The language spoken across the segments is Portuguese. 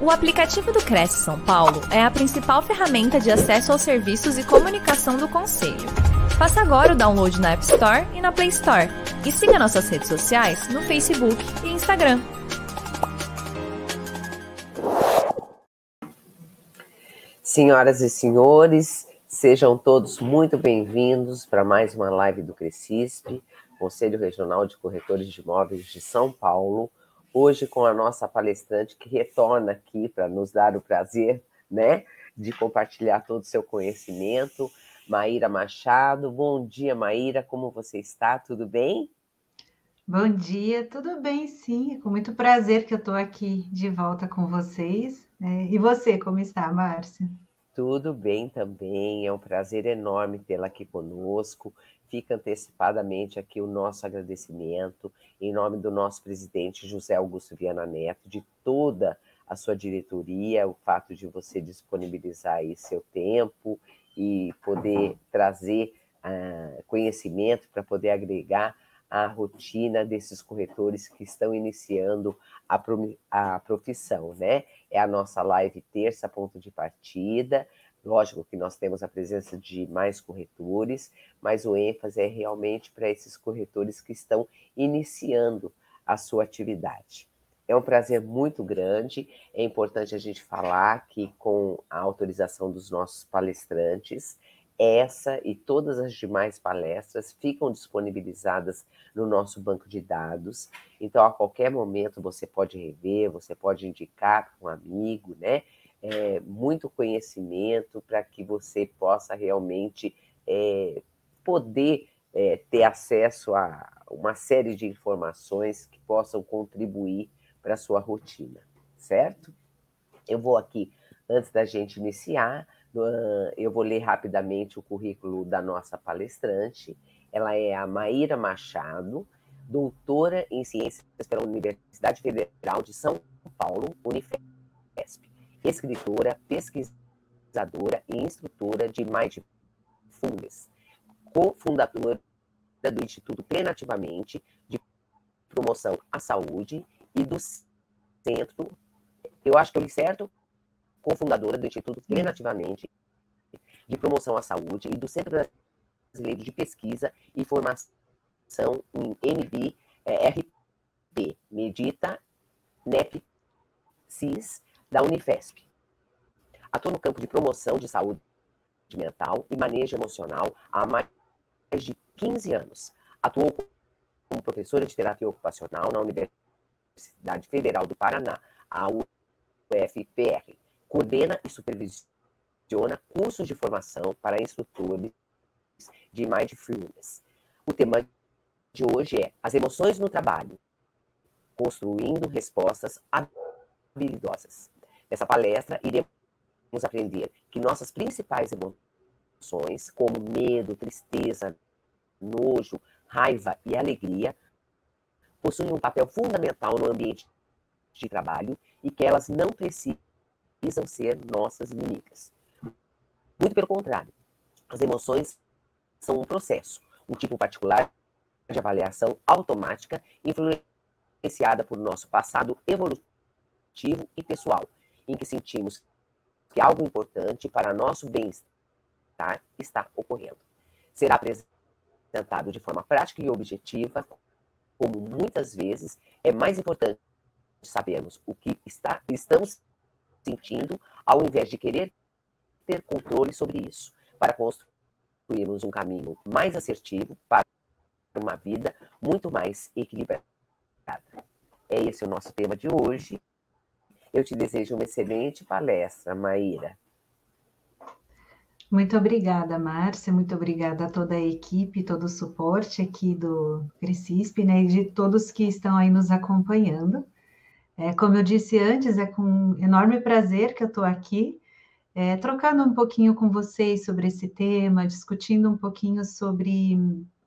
O aplicativo do Cresce São Paulo é a principal ferramenta de acesso aos serviços e comunicação do Conselho. Faça agora o download na App Store e na Play Store. E siga nossas redes sociais no Facebook e Instagram. Senhoras e senhores, sejam todos muito bem-vindos para mais uma live do Crescisp, Conselho Regional de Corretores de Imóveis de São Paulo hoje com a nossa palestrante que retorna aqui para nos dar o prazer, né, de compartilhar todo o seu conhecimento, Maíra Machado. Bom dia, Maíra, como você está? Tudo bem? Bom dia, tudo bem, sim. É com muito prazer que eu estou aqui de volta com vocês. Né? E você, como está, Márcia? Tudo bem também, é um prazer enorme tê-la aqui conosco. Fica antecipadamente aqui o nosso agradecimento, em nome do nosso presidente José Augusto Viana Neto, de toda a sua diretoria, o fato de você disponibilizar aí seu tempo e poder trazer uh, conhecimento para poder agregar a rotina desses corretores que estão iniciando a, a profissão, né? É a nossa live terça, ponto de partida. Lógico que nós temos a presença de mais corretores, mas o ênfase é realmente para esses corretores que estão iniciando a sua atividade. É um prazer muito grande. É importante a gente falar que, com a autorização dos nossos palestrantes, essa e todas as demais palestras ficam disponibilizadas no nosso banco de dados. Então, a qualquer momento você pode rever, você pode indicar para um amigo, né? É, muito conhecimento para que você possa realmente é, poder é, ter acesso a uma série de informações que possam contribuir para a sua rotina, certo? Eu vou aqui, antes da gente iniciar, eu vou ler rapidamente o currículo da nossa palestrante. Ela é a Maíra Machado, doutora em Ciências pela Universidade Federal de São Paulo, Unifesp, escritora, pesquisadora e instrutora de Mindfulness, cofundadora do Instituto Plenativamente de Promoção à Saúde e do Centro, eu acho que eu li certo, cofundadora do Instituto Plenativamente de Promoção à Saúde e do Centro Brasileiro de Pesquisa e Formação em MB é, Medita NEP CIS, da Unifesp. Atua no campo de promoção de saúde mental e manejo emocional há mais de 15 anos. Atuou como professora de terapia ocupacional na Universidade Federal do Paraná, a UFPR coordena e supervisiona cursos de formação para instrutores de Mindfulness. O tema de hoje é as emoções no trabalho, construindo respostas habilidosas. Nessa palestra, iremos aprender que nossas principais emoções, como medo, tristeza, nojo, raiva e alegria, possuem um papel fundamental no ambiente de trabalho e que elas não precisam ser nossas inimigas. Muito pelo contrário, as emoções são um processo, um tipo particular de avaliação automática influenciada por nosso passado evolutivo e pessoal, em que sentimos que algo importante para nosso bem-estar está ocorrendo. Será apresentado de forma prática e objetiva, como muitas vezes é mais importante sabermos o que está, estamos sentindo, ao invés de querer ter controle sobre isso, para construirmos um caminho mais assertivo para uma vida muito mais equilibrada. É esse o nosso tema de hoje. Eu te desejo uma excelente palestra, Maíra. Muito obrigada, Márcia. Muito obrigada a toda a equipe, todo o suporte aqui do Crescisp, né, e de todos que estão aí nos acompanhando. É, como eu disse antes, é com enorme prazer que eu estou aqui, é, trocando um pouquinho com vocês sobre esse tema, discutindo um pouquinho sobre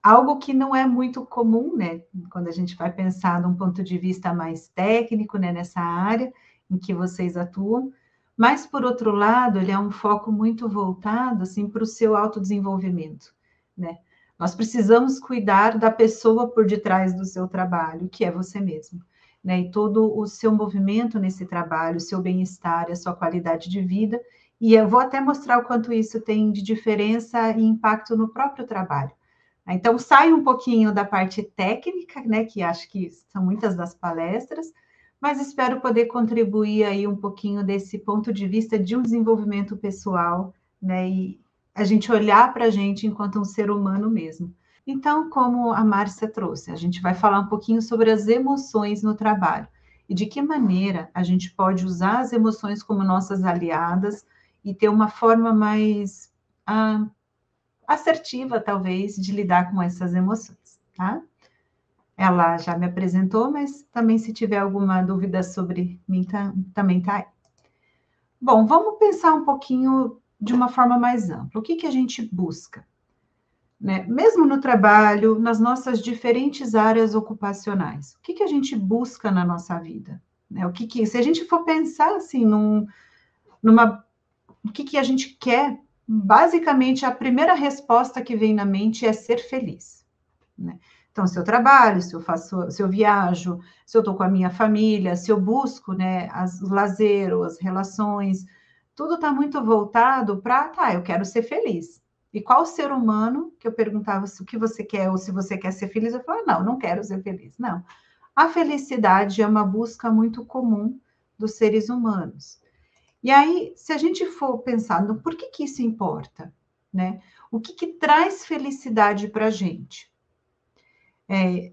algo que não é muito comum, né? Quando a gente vai pensar de um ponto de vista mais técnico, né, nessa área em que vocês atuam, mas por outro lado, ele é um foco muito voltado assim para o seu autodesenvolvimento, né? Nós precisamos cuidar da pessoa por detrás do seu trabalho, que é você mesmo. né, e todo o seu movimento nesse trabalho, o seu bem-estar, a sua qualidade de vida. E eu vou até mostrar o quanto isso tem de diferença e impacto no próprio trabalho. Então, sai um pouquinho da parte técnica, né, que acho que são muitas das palestras, mas espero poder contribuir aí um pouquinho desse ponto de vista de um desenvolvimento pessoal, né, e a gente olhar para a gente enquanto um ser humano mesmo. Então, como a Márcia trouxe, a gente vai falar um pouquinho sobre as emoções no trabalho e de que maneira a gente pode usar as emoções como nossas aliadas e ter uma forma mais ah, assertiva, talvez, de lidar com essas emoções, tá? Ela já me apresentou, mas também se tiver alguma dúvida sobre mim, tá, também tá aí. Bom, vamos pensar um pouquinho de uma forma mais ampla. O que, que a gente busca? Né? Mesmo no trabalho, nas nossas diferentes áreas ocupacionais, o que, que a gente busca na nossa vida? Né? O que, que se a gente for pensar assim num, numa o que, que a gente quer, basicamente a primeira resposta que vem na mente é ser feliz. Né? Então, se eu trabalho, se eu faço, se eu viajo, se eu estou com a minha família, se eu busco né, as, os lazer, as relações, tudo está muito voltado para, tá, eu quero ser feliz. E qual ser humano que eu perguntava o que você quer ou se você quer ser feliz? Eu falava, não, não quero ser feliz. Não. A felicidade é uma busca muito comum dos seres humanos. E aí, se a gente for pensando, por que, que isso importa? Né? O que, que traz felicidade para a gente? É,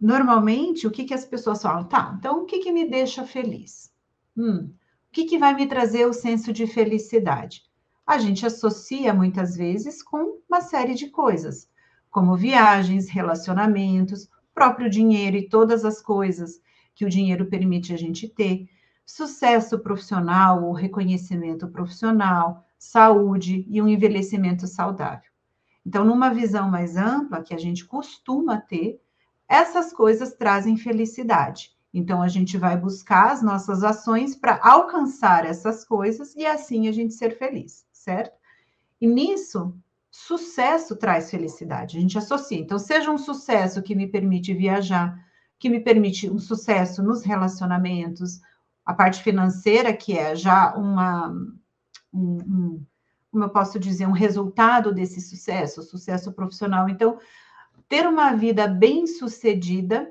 normalmente, o que, que as pessoas falam? Tá, então o que, que me deixa feliz? Hum, o que, que vai me trazer o senso de felicidade? a gente associa muitas vezes com uma série de coisas, como viagens, relacionamentos, próprio dinheiro e todas as coisas que o dinheiro permite a gente ter, sucesso profissional ou reconhecimento profissional, saúde e um envelhecimento saudável. Então, numa visão mais ampla que a gente costuma ter, essas coisas trazem felicidade. Então, a gente vai buscar as nossas ações para alcançar essas coisas e assim a gente ser feliz certo? E nisso, sucesso traz felicidade. A gente associa. Então, seja um sucesso que me permite viajar, que me permite um sucesso nos relacionamentos, a parte financeira, que é já uma. Um, um, como eu posso dizer, um resultado desse sucesso, sucesso profissional. Então, ter uma vida bem sucedida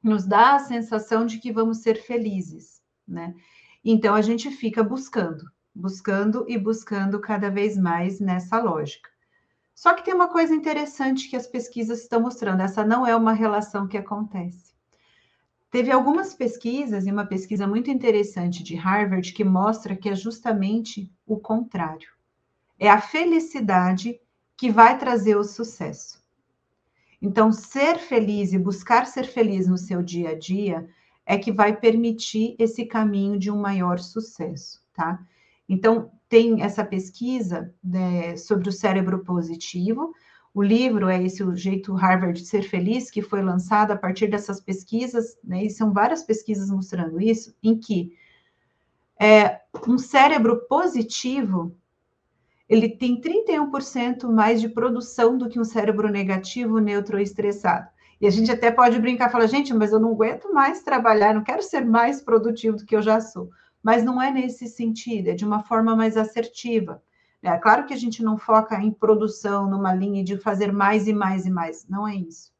nos dá a sensação de que vamos ser felizes, né? Então a gente fica buscando buscando e buscando cada vez mais nessa lógica. Só que tem uma coisa interessante que as pesquisas estão mostrando: essa não é uma relação que acontece. Teve algumas pesquisas, e uma pesquisa muito interessante de Harvard, que mostra que é justamente o contrário. É a felicidade que vai trazer o sucesso. Então, ser feliz e buscar ser feliz no seu dia a dia é que vai permitir esse caminho de um maior sucesso, tá? Então, tem essa pesquisa né, sobre o cérebro positivo. O livro é esse O Jeito Harvard de Ser Feliz, que foi lançado a partir dessas pesquisas, né, e são várias pesquisas mostrando isso, em que é, um cérebro positivo ele tem 31% mais de produção do que um cérebro negativo, neutro ou estressado. E a gente até pode brincar e falar, gente, mas eu não aguento mais trabalhar, não quero ser mais produtivo do que eu já sou mas não é nesse sentido, é de uma forma mais assertiva. É claro que a gente não foca em produção, numa linha de fazer mais e mais e mais, não é isso.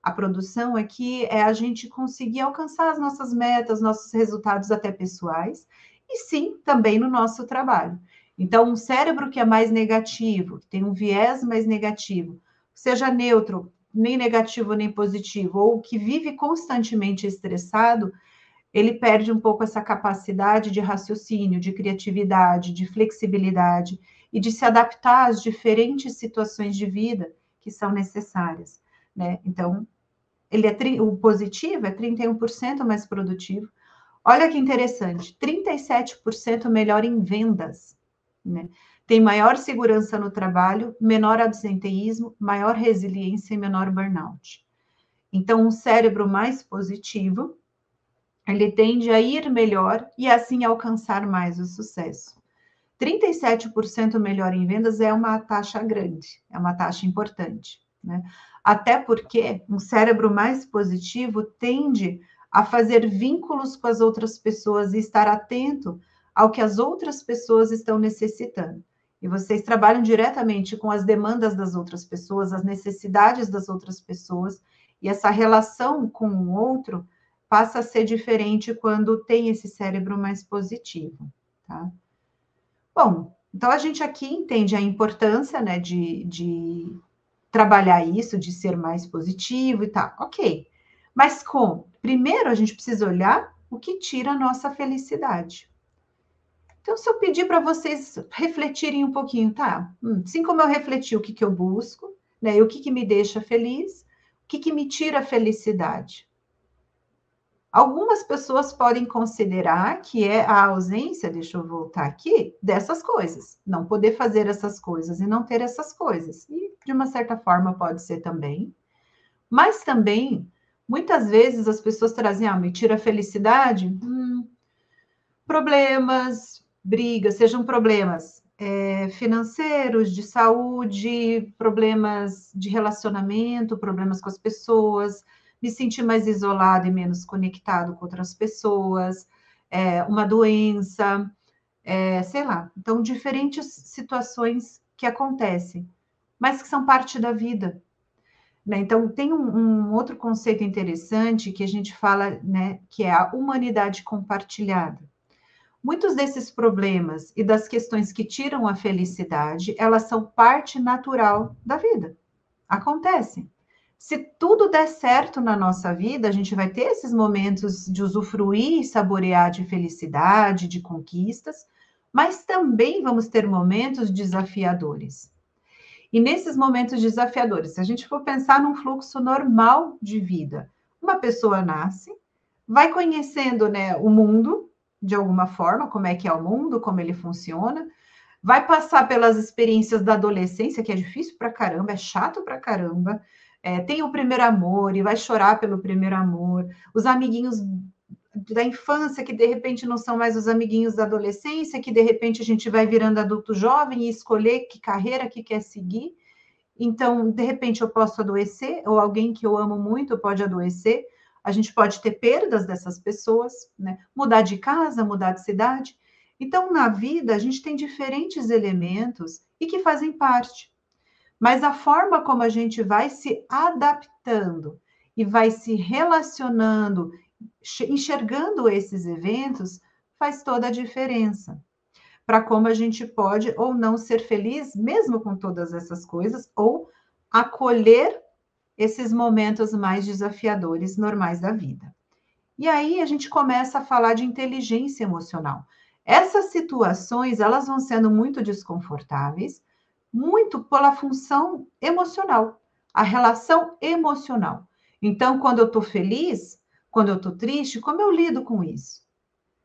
A produção aqui é a gente conseguir alcançar as nossas metas, nossos resultados até pessoais, e sim, também no nosso trabalho. Então, um cérebro que é mais negativo, que tem um viés mais negativo, seja neutro, nem negativo nem positivo, ou que vive constantemente estressado, ele perde um pouco essa capacidade de raciocínio, de criatividade, de flexibilidade e de se adaptar às diferentes situações de vida que são necessárias, né? Então, ele é o positivo é 31% mais produtivo. Olha que interessante, 37% melhor em vendas, né? Tem maior segurança no trabalho, menor absenteísmo, maior resiliência e menor burnout. Então, um cérebro mais positivo ele tende a ir melhor e assim alcançar mais o sucesso. 37% melhor em vendas é uma taxa grande, é uma taxa importante, né? Até porque um cérebro mais positivo tende a fazer vínculos com as outras pessoas e estar atento ao que as outras pessoas estão necessitando. E vocês trabalham diretamente com as demandas das outras pessoas, as necessidades das outras pessoas, e essa relação com o outro passa a ser diferente quando tem esse cérebro mais positivo, tá? Bom, então a gente aqui entende a importância, né, de, de trabalhar isso, de ser mais positivo e tal, ok. Mas como? Primeiro a gente precisa olhar o que tira a nossa felicidade. Então, se eu pedir para vocês refletirem um pouquinho, tá? Hum, assim como eu refleti o que, que eu busco, né? E o que, que me deixa feliz, o que, que me tira felicidade. Algumas pessoas podem considerar que é a ausência, deixa eu voltar aqui, dessas coisas. Não poder fazer essas coisas e não ter essas coisas. E, de uma certa forma, pode ser também. Mas também, muitas vezes, as pessoas trazem, ah, me tira a felicidade? Hum, problemas, brigas, sejam problemas é, financeiros, de saúde, problemas de relacionamento, problemas com as pessoas, me sentir mais isolado e menos conectado com outras pessoas, é, uma doença, é, sei lá. Então, diferentes situações que acontecem, mas que são parte da vida. Né? Então, tem um, um, outro conceito interessante que a gente fala, né, que é a humanidade compartilhada. Muitos desses problemas e das questões que tiram a felicidade, elas são parte natural da vida. Acontecem. Se tudo der certo na nossa vida, a gente vai ter esses momentos de usufruir e saborear de felicidade, de conquistas, mas também vamos ter momentos desafiadores. E nesses momentos desafiadores, se a gente for pensar num fluxo normal de vida, uma pessoa nasce, vai conhecendo né, o mundo, de alguma forma, como é que é o mundo, como ele funciona, vai passar pelas experiências da adolescência, que é difícil pra caramba, é chato pra caramba, é, tem o primeiro amor e vai chorar pelo primeiro amor, os amiguinhos da infância que de repente não são mais os amiguinhos da adolescência, que de repente a gente vai virando adulto jovem e escolher que carreira que quer seguir. Então, de repente eu posso adoecer, ou alguém que eu amo muito pode adoecer, a gente pode ter perdas dessas pessoas, né? Mudar de casa, mudar de cidade. Então, na vida, a gente tem diferentes elementos e que fazem parte. Mas a forma como a gente vai se adaptando e vai se relacionando, enxergando esses eventos, faz toda a diferença. Para como a gente pode ou não ser feliz, mesmo com todas essas coisas, ou acolher esses momentos mais desafiadores normais da vida. E aí a gente começa a falar de inteligência emocional. Essas situações, elas vão sendo muito desconfortáveis, muito pela função emocional, a relação emocional. Então, quando eu estou feliz, quando eu estou triste, como eu lido com isso?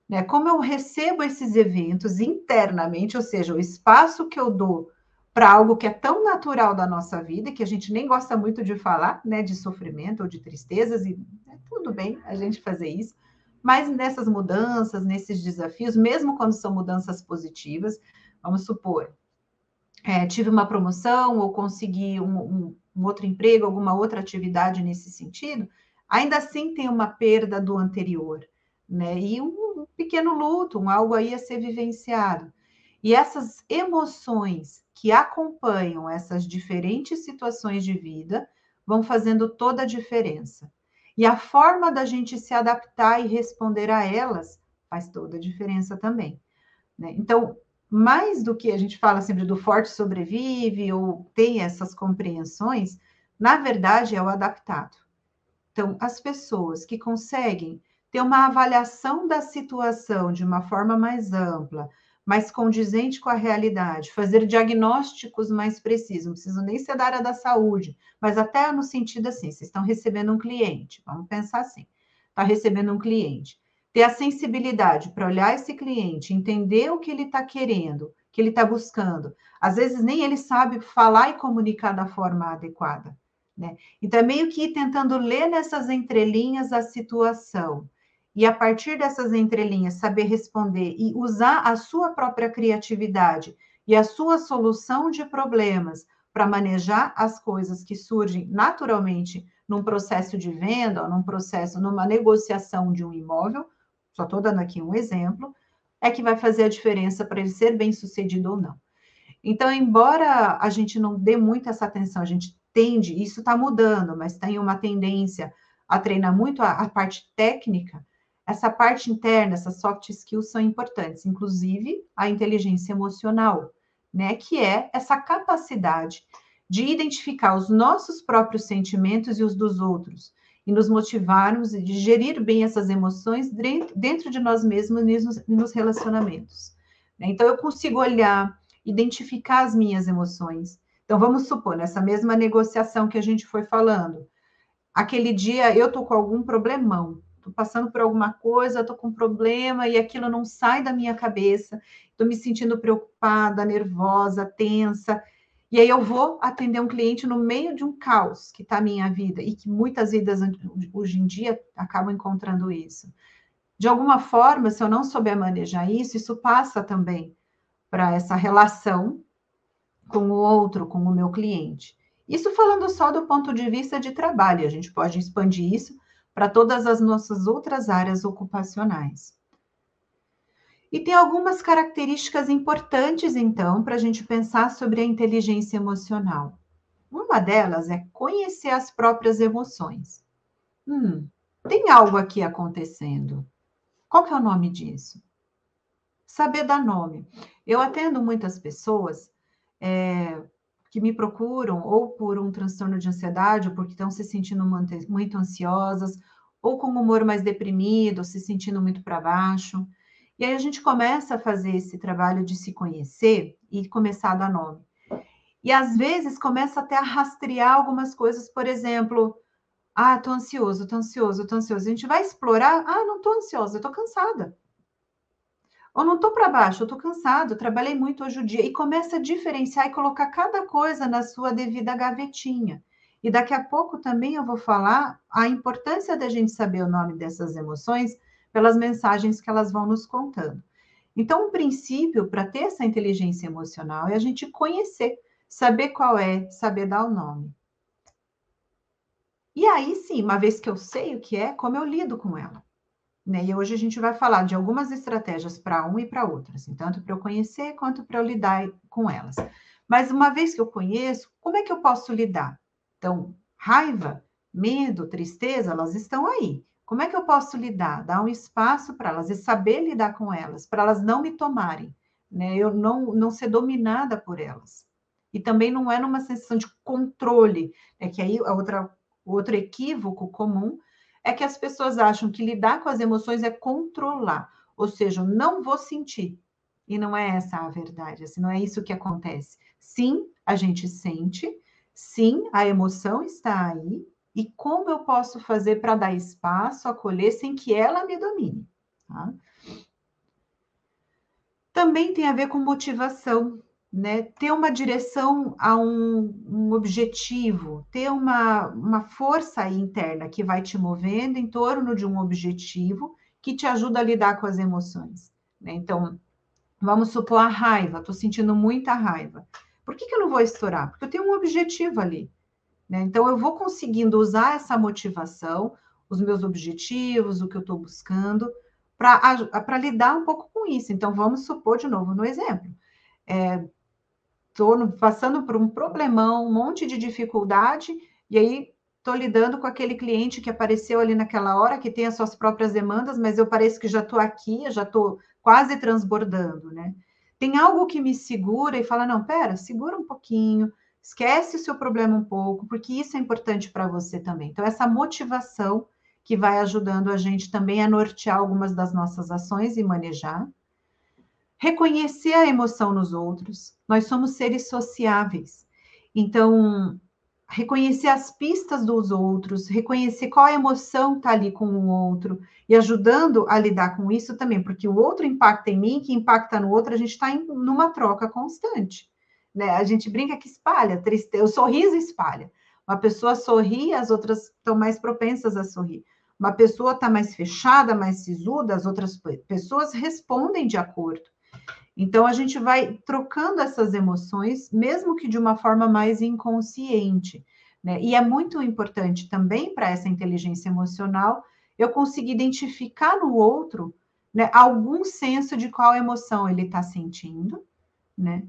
Né? Como eu recebo esses eventos internamente, ou seja, o espaço que eu dou para algo que é tão natural da nossa vida, que a gente nem gosta muito de falar, né, de sofrimento ou de tristezas, e é tudo bem a gente fazer isso, mas nessas mudanças, nesses desafios, mesmo quando são mudanças positivas, vamos supor, é, tive uma promoção ou consegui um, um, um outro emprego, alguma outra atividade nesse sentido, ainda assim tem uma perda do anterior, né? E um pequeno luto, um algo aí a ser vivenciado. E essas emoções que acompanham essas diferentes situações de vida vão fazendo toda a diferença. E a forma da gente se adaptar e responder a elas faz toda a diferença também. Né? Então, mais do que a gente fala sempre do forte sobrevive ou tem essas compreensões, na verdade é o adaptado. Então, as pessoas que conseguem ter uma avaliação da situação de uma forma mais ampla, mais condizente com a realidade, fazer diagnósticos mais precisos, não preciso nem ser da área da saúde, mas até no sentido assim, vocês estão recebendo um cliente, vamos pensar assim, está recebendo um cliente, ter a sensibilidade para olhar esse cliente, entender o que ele está querendo, que ele está buscando. Às vezes nem ele sabe falar e comunicar da forma adequada. Né? Então, é meio que tentando ler nessas entrelinhas a situação e a partir dessas entrelinhas saber responder e usar a sua própria criatividade e a sua solução de problemas para manejar as coisas que surgem naturalmente num processo de venda, ou num processo, numa negociação de um imóvel, só estou dando aqui um exemplo, é que vai fazer a diferença para ele ser bem sucedido ou não. Então, embora a gente não dê muito essa atenção, a gente tende, isso está mudando, mas tem uma tendência a treinar muito a, a parte técnica, essa parte interna, essas soft skills são importantes, inclusive a inteligência emocional, né? Que é essa capacidade de identificar os nossos próprios sentimentos e os dos outros, e nos motivarmos e de gerir bem essas emoções dentro de nós mesmos e nos relacionamentos. Né? Então, eu consigo olhar, identificar as minhas emoções. Então, vamos supor, nessa mesma negociação que a gente foi falando, aquele dia eu tô com algum problemão, tô passando por alguma coisa, tô com um problema e aquilo não sai da minha cabeça, tô me sentindo preocupada, nervosa, tensa, e aí eu vou atender um cliente no meio de um caos que está a minha vida e que muitas vidas hoje em dia acabam encontrando isso. De alguma forma, se eu não souber manejar isso, isso passa também para essa relação com o outro, com o meu cliente. Isso falando só do ponto de vista de trabalho, a gente pode expandir isso para todas as nossas outras áreas ocupacionais. E tem algumas características importantes, então, para a gente pensar sobre a inteligência emocional. Uma delas é conhecer as próprias emoções. Hum, tem algo aqui acontecendo. Qual que é o nome disso? Saber dar nome. Eu atendo muitas pessoas é, que me procuram ou por um transtorno de ansiedade, ou porque estão se sentindo muito ansiosas, ou com um humor mais deprimido, se sentindo muito para baixo. E aí a gente começa a fazer esse trabalho de se conhecer e começar a dar nome. E às vezes começa até a rastrear algumas coisas, por exemplo, ah, tô ansioso, tô ansioso, tô ansioso. A gente vai explorar, ah, não tô ansiosa, eu tô cansada. Ou não tô para baixo, eu tô cansado, trabalhei muito hoje o dia. E começa a diferenciar e colocar cada coisa na sua devida gavetinha. E daqui a pouco também eu vou falar a importância da gente saber o nome dessas emoções pelas mensagens que elas vão nos contando. Então, um princípio para ter essa inteligência emocional é a gente conhecer, saber qual é, saber dar o nome. E aí sim, uma vez que eu sei o que é, como eu lido com ela. Né? E hoje a gente vai falar de algumas estratégias para um e para outras, assim, tanto para eu conhecer quanto para eu lidar com elas. Mas uma vez que eu conheço, como é que eu posso lidar? Então, raiva, medo, tristeza, elas estão aí. Como é que eu posso lidar? Dar um espaço para elas e saber lidar com elas, para elas não me tomarem, né? Eu não, não ser dominada por elas. E também não é numa sensação de controle, é que aí a outra, outro equívoco comum é que as pessoas acham que lidar com as emoções é controlar, ou seja, não vou sentir. E não é essa a verdade, assim, não é isso que acontece. Sim, a gente sente, sim, a emoção está aí, e como eu posso fazer para dar espaço, acolher, sem que ela me domine. Tá? Também tem a ver com motivação, né? Ter uma direção a um, um objetivo, ter uma, uma força interna que vai te movendo em torno de um objetivo que te ajuda a lidar com as emoções. Né? Então, vamos supor a raiva, estou sentindo muita raiva. Por que, que eu não vou estourar? Porque eu tenho um objetivo ali. Né? Então, eu vou conseguindo usar essa motivação, os meus objetivos, o que eu estou buscando, para lidar um pouco com isso. Então, vamos supor de novo no exemplo. Estou é, passando por um problemão, um monte de dificuldade, e aí estou lidando com aquele cliente que apareceu ali naquela hora, que tem as suas próprias demandas, mas eu pareço que já estou aqui, já estou quase transbordando, né? Tem algo que me segura e fala: não, pera, segura um pouquinho, Esquece o seu problema um pouco, porque isso é importante para você também. Então, essa motivação que vai ajudando a gente também a nortear algumas das nossas ações e manejar. Reconhecer a emoção nos outros. Nós somos seres sociáveis. Então, reconhecer as pistas dos outros, reconhecer qual a emoção está ali com o outro e ajudando a lidar com isso também, porque o outro impacta em mim, que impacta no outro, a gente está em numa troca constante. Né? A gente brinca que espalha, tristeza, o sorriso espalha. Uma pessoa sorri, as outras estão mais propensas a sorrir. Uma pessoa está mais fechada, mais sisuda, as outras pessoas respondem de acordo. Então, a gente vai trocando essas emoções, mesmo que de uma forma mais inconsciente. Né? E é muito importante também para essa inteligência emocional eu conseguir identificar no outro né, algum senso de qual emoção ele está sentindo, né?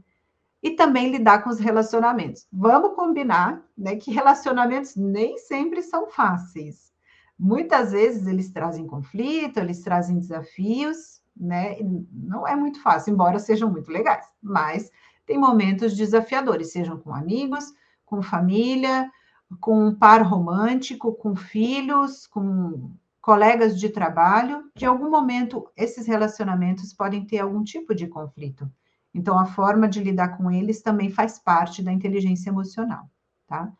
E também lidar com os relacionamentos. Vamos combinar né, que relacionamentos nem sempre são fáceis. Muitas vezes eles trazem conflito, eles trazem desafios, né? Não é muito fácil, embora sejam muito legais, mas tem momentos desafiadores, sejam com amigos, com família, com um par romântico, com filhos, com colegas de trabalho. De algum momento, esses relacionamentos podem ter algum tipo de conflito. Então, a forma de lidar com eles também faz parte da inteligência emocional, tá?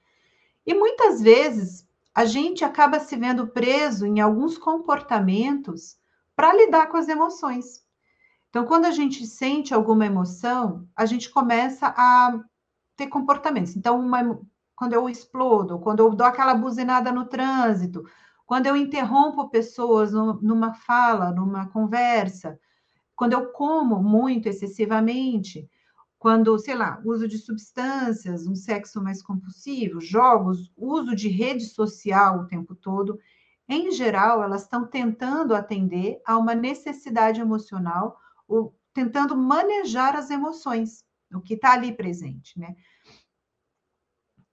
E muitas vezes a gente acaba se vendo preso em alguns comportamentos para lidar com as emoções. Então, quando a gente sente alguma emoção, a gente começa a ter comportamentos. Então, uma, quando eu explodo, quando eu dou aquela buzinada no trânsito, quando eu interrompo pessoas numa fala, numa conversa, quando eu como muito excessivamente, quando, sei lá, uso de substâncias, um sexo mais compulsivo, jogos, uso de rede social o tempo todo, em geral, elas estão tentando atender a uma necessidade emocional, ou tentando manejar as emoções, o que está ali presente, né?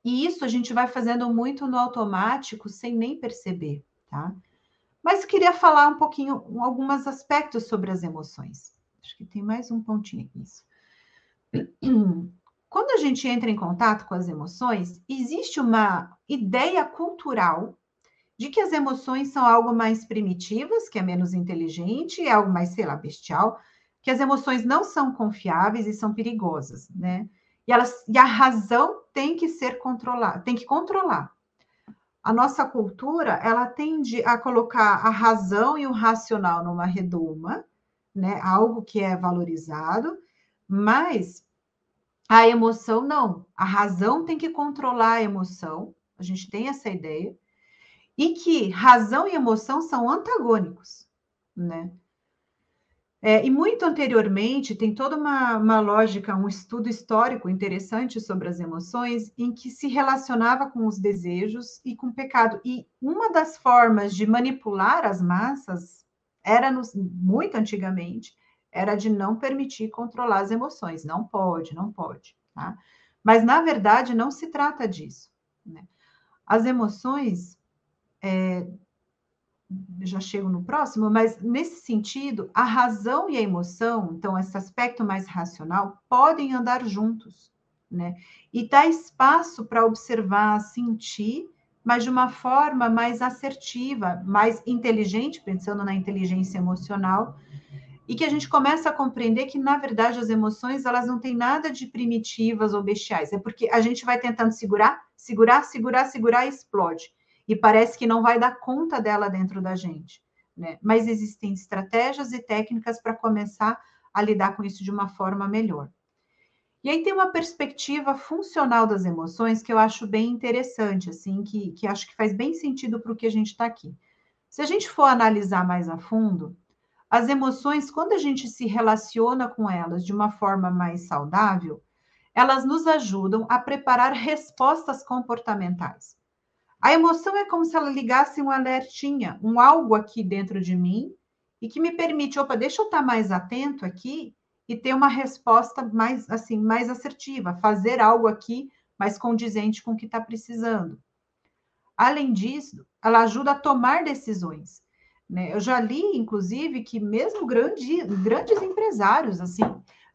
E isso a gente vai fazendo muito no automático, sem nem perceber, tá? Mas queria falar um pouquinho, alguns aspectos sobre as emoções. Acho que tem mais um pontinho nisso. Quando a gente entra em contato com as emoções, existe uma ideia cultural de que as emoções são algo mais primitivas, que é menos inteligente, é algo mais, sei lá, bestial, que as emoções não são confiáveis e são perigosas, né? E, elas, e a razão tem que ser controlada, tem que controlar. A nossa cultura, ela tende a colocar a razão e o racional numa redoma, né? Algo que é valorizado, mas a emoção não. A razão tem que controlar a emoção. A gente tem essa ideia e que razão e emoção são antagônicos, né? É, e muito anteriormente, tem toda uma, uma lógica, um estudo histórico interessante sobre as emoções, em que se relacionava com os desejos e com o pecado. E uma das formas de manipular as massas era, nos, muito antigamente, era de não permitir controlar as emoções. Não pode, não pode. Tá? Mas, na verdade, não se trata disso. Né? As emoções, é, já chego no próximo, mas nesse sentido, a razão e a emoção, então esse aspecto mais racional, podem andar juntos, né? E dá espaço para observar, sentir, mas de uma forma mais assertiva, mais inteligente, pensando na inteligência emocional, e que a gente começa a compreender que, na verdade, as emoções, elas não têm nada de primitivas ou bestiais, é porque a gente vai tentando segurar, segurar, segurar, segurar e explode e parece que não vai dar conta dela dentro da gente. Né? Mas existem estratégias e técnicas para começar a lidar com isso de uma forma melhor. E aí tem uma perspectiva funcional das emoções que eu acho bem interessante, assim, que, que acho que faz bem sentido para o que a gente está aqui. Se a gente for analisar mais a fundo, as emoções, quando a gente se relaciona com elas de uma forma mais saudável, elas nos ajudam a preparar respostas comportamentais. A emoção é como se ela ligasse um alertinha, um algo aqui dentro de mim e que me permite, opa, deixa eu estar mais atento aqui e ter uma resposta mais assim, mais assertiva, fazer algo aqui mais condizente com o que está precisando. Além disso, ela ajuda a tomar decisões. Né? Eu já li, inclusive, que mesmo grande, grandes empresários, assim,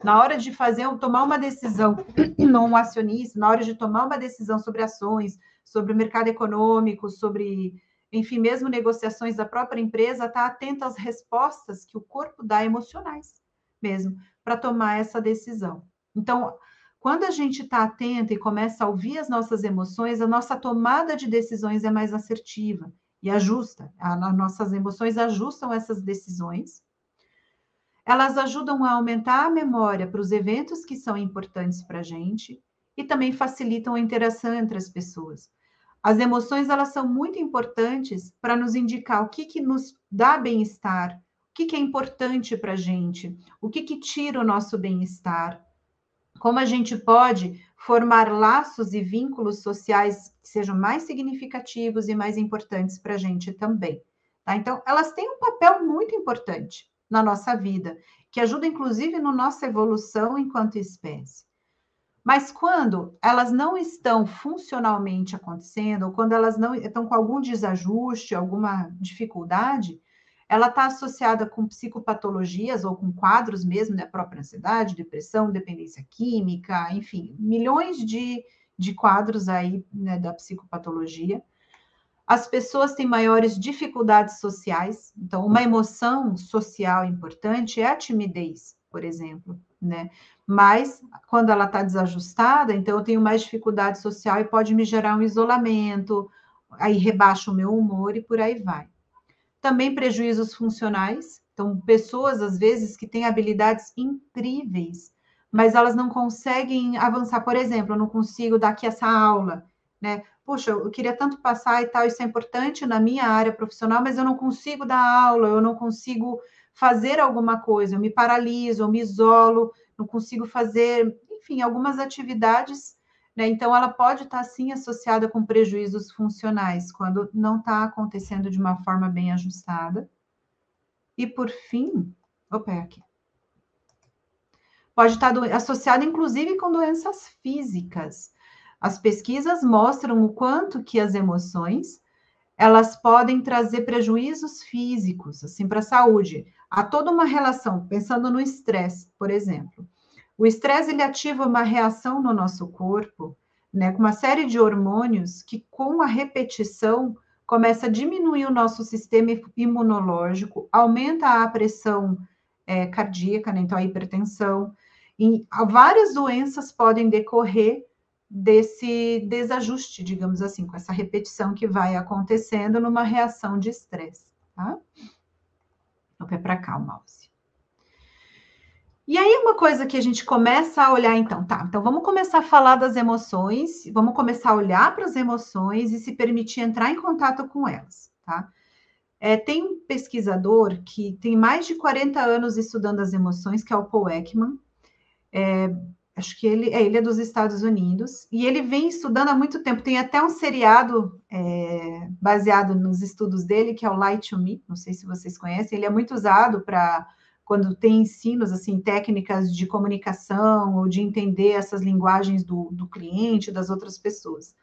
na hora de fazer, tomar uma decisão, não um acionista, na hora de tomar uma decisão sobre ações, sobre o mercado econômico, sobre, enfim, mesmo negociações da própria empresa, está atento às respostas que o corpo dá emocionais mesmo, para tomar essa decisão. Então, quando a gente está atento e começa a ouvir as nossas emoções, a nossa tomada de decisões é mais assertiva e ajusta. As nossas emoções ajustam essas decisões. Elas ajudam a aumentar a memória para os eventos que são importantes para a gente e também facilitam a interação entre as pessoas. As emoções elas são muito importantes para nos indicar o que, que nos dá bem-estar, o que, que é importante para a gente, o que, que tira o nosso bem-estar, como a gente pode formar laços e vínculos sociais que sejam mais significativos e mais importantes para a gente também. Tá? Então, elas têm um papel muito importante na nossa vida, que ajuda inclusive na nossa evolução enquanto espécie. Mas quando elas não estão funcionalmente acontecendo, ou quando elas não estão com algum desajuste, alguma dificuldade, ela está associada com psicopatologias ou com quadros mesmo da própria ansiedade, depressão, dependência química, enfim, milhões de, de quadros aí né, da psicopatologia. As pessoas têm maiores dificuldades sociais, então, uma emoção social importante é a timidez, por exemplo, né? Mas quando ela está desajustada, então eu tenho mais dificuldade social e pode me gerar um isolamento, aí rebaixa o meu humor e por aí vai. Também prejuízos funcionais. Então, pessoas, às vezes, que têm habilidades incríveis, mas elas não conseguem avançar. Por exemplo, eu não consigo dar aqui essa aula, né? Puxa, eu queria tanto passar e tal, isso é importante na minha área profissional, mas eu não consigo dar aula, eu não consigo fazer alguma coisa, eu me paraliso, eu me isolo, não consigo fazer, enfim, algumas atividades né? Então, ela pode estar, sim, associada com prejuízos funcionais, quando não está acontecendo de uma forma bem ajustada. E, por fim, opa, é aqui. Pode estar associada, inclusive, com doenças físicas. As pesquisas mostram o quanto que as emoções elas podem trazer prejuízos físicos, assim, para a saúde. Há toda uma relação, pensando no estresse, por exemplo. O estresse ele ativa uma reação no nosso corpo, né, com uma série de hormônios que, com a repetição, começa a diminuir o nosso sistema imunológico, aumenta a pressão é, cardíaca, né, então a hipertensão, e várias doenças podem decorrer desse desajuste, digamos assim, com essa repetição que vai acontecendo numa reação de estresse, tá? O pé para cá, o mouse. E aí, uma coisa que a gente começa a olhar, então, tá? Então, vamos começar a falar das emoções, vamos começar a olhar para as emoções e se permitir entrar em contato com elas, tá? É, tem um pesquisador que tem mais de 40 anos estudando as emoções, que é o Paul Ekman. É, acho que ele é, ele é dos Estados Unidos, e ele vem estudando há muito tempo. Tem até um seriado é, baseado nos estudos dele, que é o Light to Me, não sei se vocês conhecem, ele é muito usado para quando tem ensinos, assim, técnicas de comunicação ou de entender essas linguagens do, do cliente, das outras pessoas.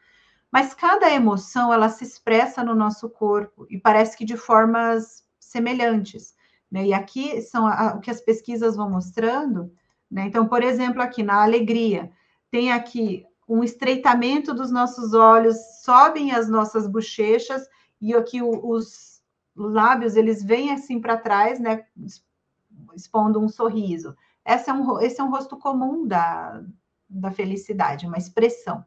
Mas cada emoção, ela se expressa no nosso corpo e parece que de formas semelhantes. Né? E aqui são a, o que as pesquisas vão mostrando. Né? Então, por exemplo, aqui na alegria, tem aqui um estreitamento dos nossos olhos, sobem as nossas bochechas e aqui os lábios eles vêm assim para trás, né? expondo um sorriso. Esse é um, esse é um rosto comum da, da felicidade, uma expressão.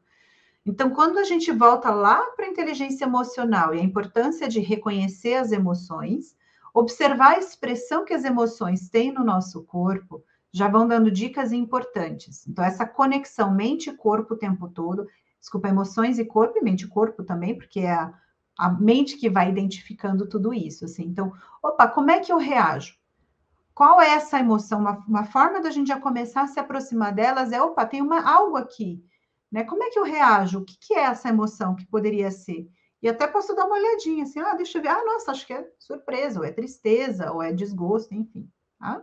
Então, quando a gente volta lá para a inteligência emocional e a importância de reconhecer as emoções, observar a expressão que as emoções têm no nosso corpo, já vão dando dicas importantes. Então, essa conexão mente-corpo o tempo todo, desculpa, emoções e corpo, e mente-corpo também, porque é a, a mente que vai identificando tudo isso. Assim. Então, opa, como é que eu reajo? Qual é essa emoção? Uma, uma forma da gente já começar a se aproximar delas é, opa, tem uma, algo aqui, né? Como é que eu reajo? O que, que é essa emoção que poderia ser? E até posso dar uma olhadinha, assim, ah, deixa eu ver, ah, nossa, acho que é surpresa, ou é tristeza, ou é desgosto, enfim, tá?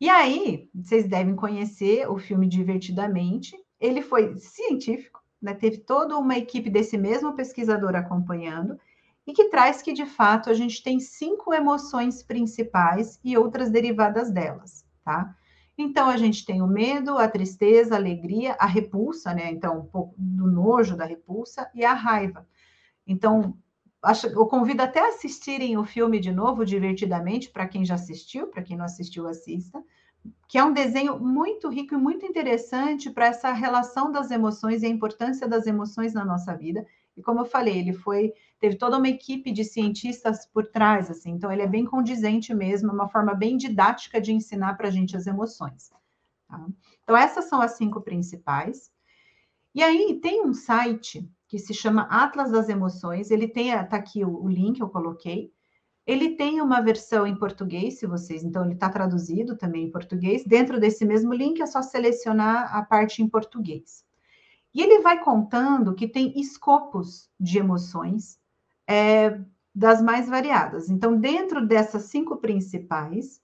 E aí, vocês devem conhecer o filme Divertidamente. Ele foi científico, né? Teve toda uma equipe desse mesmo pesquisador acompanhando e que traz que, de fato, a gente tem cinco emoções principais e outras derivadas delas, tá? Então, a gente tem o medo, a tristeza, a alegria, a repulsa, né? Então, um pouco do nojo, da repulsa e a raiva. Então, acho, eu convido até a assistirem o filme de novo, divertidamente, para quem já assistiu, para quem não assistiu, assista, que é um desenho muito rico e muito interessante para essa relação das emoções e a importância das emoções na nossa vida e como eu falei, ele foi teve toda uma equipe de cientistas por trás, assim. Então ele é bem condizente mesmo, uma forma bem didática de ensinar para a gente as emoções. Tá? Então essas são as cinco principais. E aí tem um site que se chama Atlas das Emoções. Ele tem, tá aqui o, o link eu coloquei. Ele tem uma versão em português, se vocês, então ele está traduzido também em português. Dentro desse mesmo link é só selecionar a parte em português. E ele vai contando que tem escopos de emoções é, das mais variadas. Então, dentro dessas cinco principais,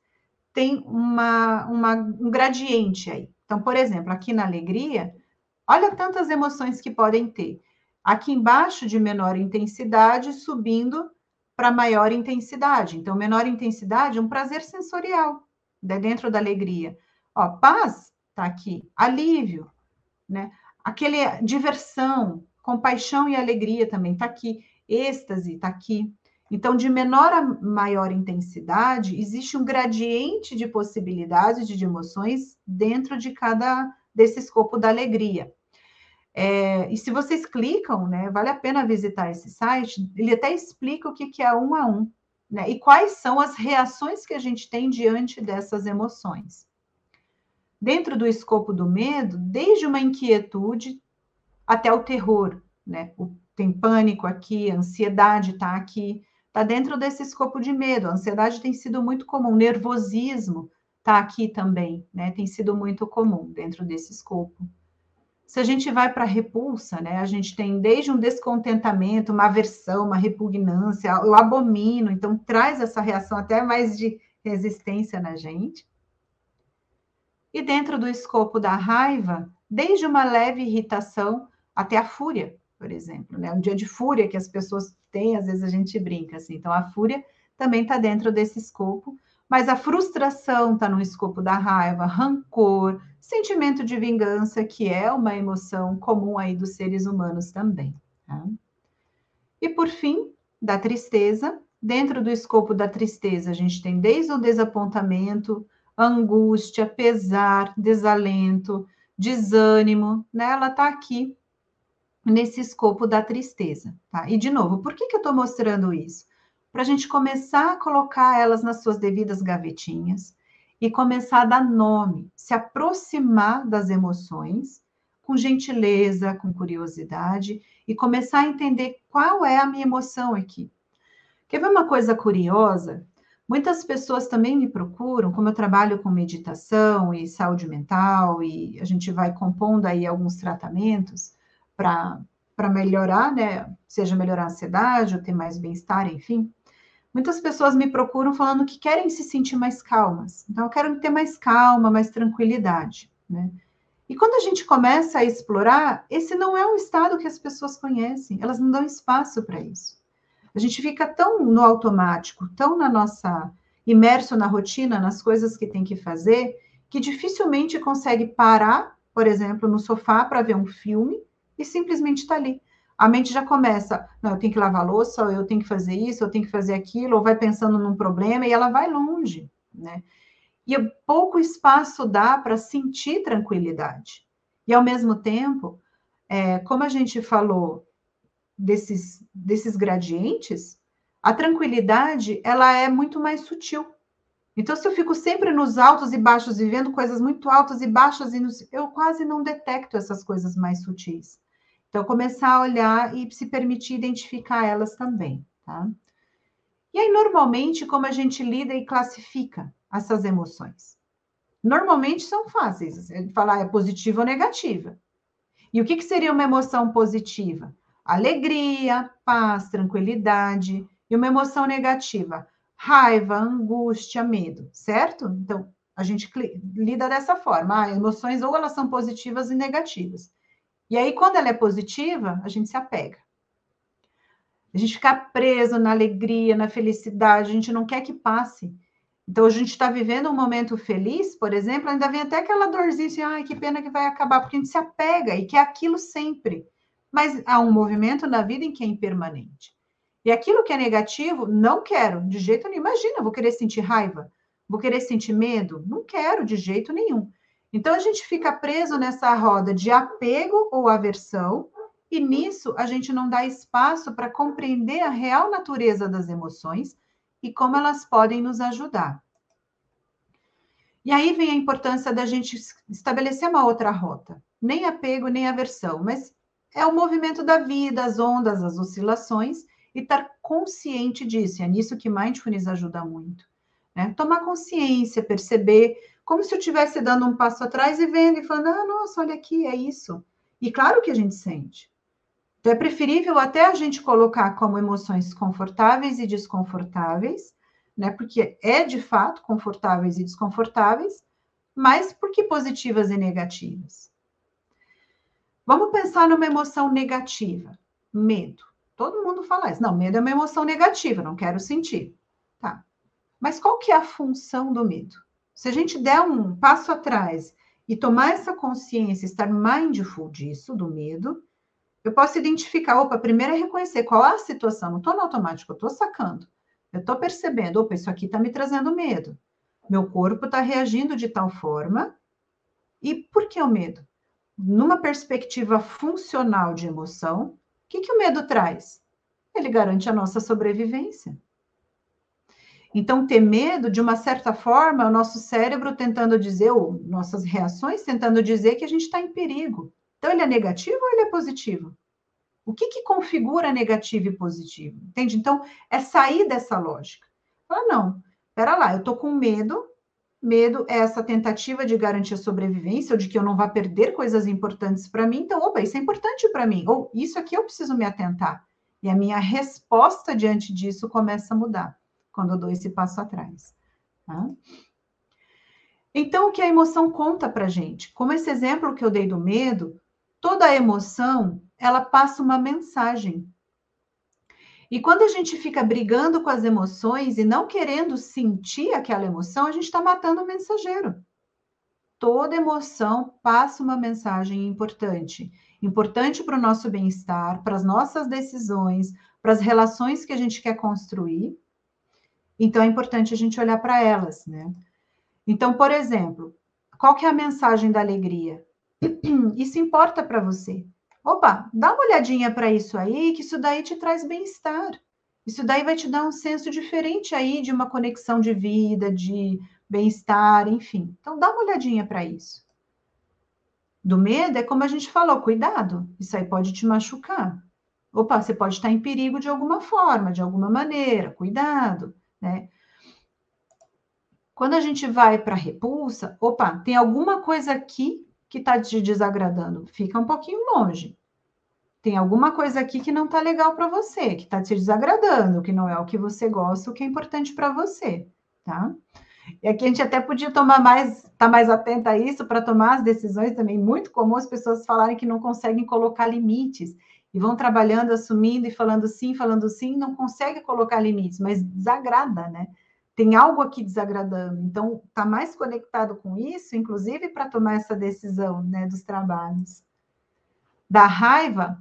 tem uma, uma, um gradiente aí. Então, por exemplo, aqui na alegria, olha tantas emoções que podem ter. Aqui embaixo, de menor intensidade, subindo para maior intensidade. Então, menor intensidade é um prazer sensorial, né, dentro da alegria. Ó, paz está aqui, alívio, né? Aquele diversão, compaixão e alegria também está aqui, êxtase está aqui. Então, de menor a maior intensidade, existe um gradiente de possibilidades de emoções dentro de cada desse escopo da alegria. É, e se vocês clicam, né, vale a pena visitar esse site, ele até explica o que, que é um a um, né, e quais são as reações que a gente tem diante dessas emoções. Dentro do escopo do medo, desde uma inquietude até o terror, né? O, tem pânico aqui, ansiedade está aqui, está dentro desse escopo de medo. A ansiedade tem sido muito comum, nervosismo está aqui também, né? Tem sido muito comum dentro desse escopo. Se a gente vai para a repulsa, né, a gente tem desde um descontentamento, uma aversão, uma repugnância, eu abomino, então traz essa reação até mais de resistência na gente. E dentro do escopo da raiva, desde uma leve irritação até a fúria, por exemplo, né? Um dia de fúria que as pessoas têm, às vezes a gente brinca assim. Então a fúria também está dentro desse escopo, mas a frustração está no escopo da raiva, rancor, sentimento de vingança, que é uma emoção comum aí dos seres humanos também. Tá? E por fim, da tristeza, dentro do escopo da tristeza, a gente tem desde o desapontamento, angústia, pesar, desalento, desânimo, né? Ela está aqui nesse escopo da tristeza, tá? E de novo, por que, que eu estou mostrando isso? Para a gente começar a colocar elas nas suas devidas gavetinhas e começar a dar nome, se aproximar das emoções com gentileza, com curiosidade e começar a entender qual é a minha emoção aqui. Quer ver uma coisa curiosa? Muitas pessoas também me procuram, como eu trabalho com meditação e saúde mental, e a gente vai compondo aí alguns tratamentos para melhorar, né? Seja melhorar a ansiedade, ou ter mais bem-estar, enfim. Muitas pessoas me procuram falando que querem se sentir mais calmas. Então, eu quero ter mais calma, mais tranquilidade, né? E quando a gente começa a explorar, esse não é um estado que as pessoas conhecem, elas não dão espaço para isso. A gente fica tão no automático, tão na nossa imerso na rotina, nas coisas que tem que fazer, que dificilmente consegue parar, por exemplo, no sofá para ver um filme e simplesmente está ali a mente já começa, não, eu tenho que lavar louça, ou eu tenho que fazer isso, eu tenho que fazer aquilo, ou vai pensando num problema e ela vai longe, né? E pouco espaço dá para sentir tranquilidade. E ao mesmo tempo, é, como a gente falou desses, desses gradientes, a tranquilidade ela é muito mais sutil. Então, se eu fico sempre nos altos e baixos, vivendo coisas muito altas e baixas, eu quase não detecto essas coisas mais sutis. Então, começar a olhar e se permitir identificar elas também, tá? E aí, normalmente, como a gente lida e classifica essas emoções? Normalmente são fáceis, falar é positiva ou negativa. E o que, que seria uma emoção positiva? Alegria, paz, tranquilidade. E uma emoção negativa? Raiva, angústia, medo, certo? Então, a gente lida dessa forma. Ah, emoções ou elas são positivas e negativas. E aí, quando ela é positiva, a gente se apega. A gente fica preso na alegria, na felicidade, a gente não quer que passe. Então, a gente está vivendo um momento feliz, por exemplo, ainda vem até aquela dorzinha assim, ai, que pena que vai acabar, porque a gente se apega e quer aquilo sempre. Mas há um movimento na vida em que é impermanente. E aquilo que é negativo, não quero, de jeito nenhum. Imagina, vou querer sentir raiva, vou querer sentir medo? Não quero, de jeito nenhum. Então, a gente fica preso nessa roda de apego ou aversão, e nisso a gente não dá espaço para compreender a real natureza das emoções e como elas podem nos ajudar. E aí vem a importância da gente estabelecer uma outra rota. Nem apego, nem aversão, mas é o movimento da vida, as ondas, as oscilações, e estar consciente disso. É nisso que mindfulness ajuda muito. Né? Tomar consciência, perceber, como se eu estivesse dando um passo atrás e vendo e falando: ah, nossa, olha aqui, é isso. E claro que a gente sente. Então, é preferível até a gente colocar como emoções confortáveis e desconfortáveis, né? Porque é de fato confortáveis e desconfortáveis, mas por que positivas e negativas? Vamos pensar numa emoção negativa, medo. Todo mundo fala isso. Não, medo é uma emoção negativa, não quero sentir. Tá. Mas qual que é a função do medo? Se a gente der um passo atrás e tomar essa consciência, estar mindful disso, do medo, eu posso identificar, opa, primeiro é reconhecer qual é a situação, não estou no automático, eu estou sacando. Eu estou percebendo, opa, isso aqui está me trazendo medo. Meu corpo está reagindo de tal forma. E por que o medo? Numa perspectiva funcional de emoção, o que, que o medo traz? Ele garante a nossa sobrevivência. Então, ter medo, de uma certa forma, é o nosso cérebro tentando dizer, ou nossas reações tentando dizer que a gente está em perigo. Então, ele é negativo ou ele é positivo? O que, que configura negativo e positivo? Entende? Então, é sair dessa lógica. Ah, não, Espera lá, eu estou com medo. Medo é essa tentativa de garantir a sobrevivência, ou de que eu não vá perder coisas importantes para mim. Então, opa, isso é importante para mim. Ou isso aqui eu preciso me atentar. E a minha resposta diante disso começa a mudar quando eu dou esse passo atrás. Tá? Então, o que a emoção conta para gente? Como esse exemplo que eu dei do medo, toda emoção ela passa uma mensagem e quando a gente fica brigando com as emoções e não querendo sentir aquela emoção, a gente está matando o mensageiro. Toda emoção passa uma mensagem importante. Importante para o nosso bem-estar, para as nossas decisões, para as relações que a gente quer construir. Então, é importante a gente olhar para elas, né? Então, por exemplo, qual que é a mensagem da alegria? Isso importa para você. Opa, dá uma olhadinha para isso aí, que isso daí te traz bem-estar. Isso daí vai te dar um senso diferente aí de uma conexão de vida, de bem-estar, enfim. Então, dá uma olhadinha para isso. Do medo é como a gente falou, cuidado, isso aí pode te machucar. Opa, você pode estar em perigo de alguma forma, de alguma maneira, cuidado, né? Quando a gente vai para repulsa, opa, tem alguma coisa aqui que está te desagradando? Fica um pouquinho longe. Tem alguma coisa aqui que não está legal para você, que está te desagradando, que não é o que você gosta, o que é importante para você, tá? E aqui a gente até podia tomar mais, estar tá mais atenta a isso para tomar as decisões também. Muito comum as pessoas falarem que não conseguem colocar limites e vão trabalhando, assumindo e falando sim, falando sim, não consegue colocar limites, mas desagrada, né? tem algo aqui desagradando. Então, está mais conectado com isso, inclusive para tomar essa decisão né, dos trabalhos. Da raiva,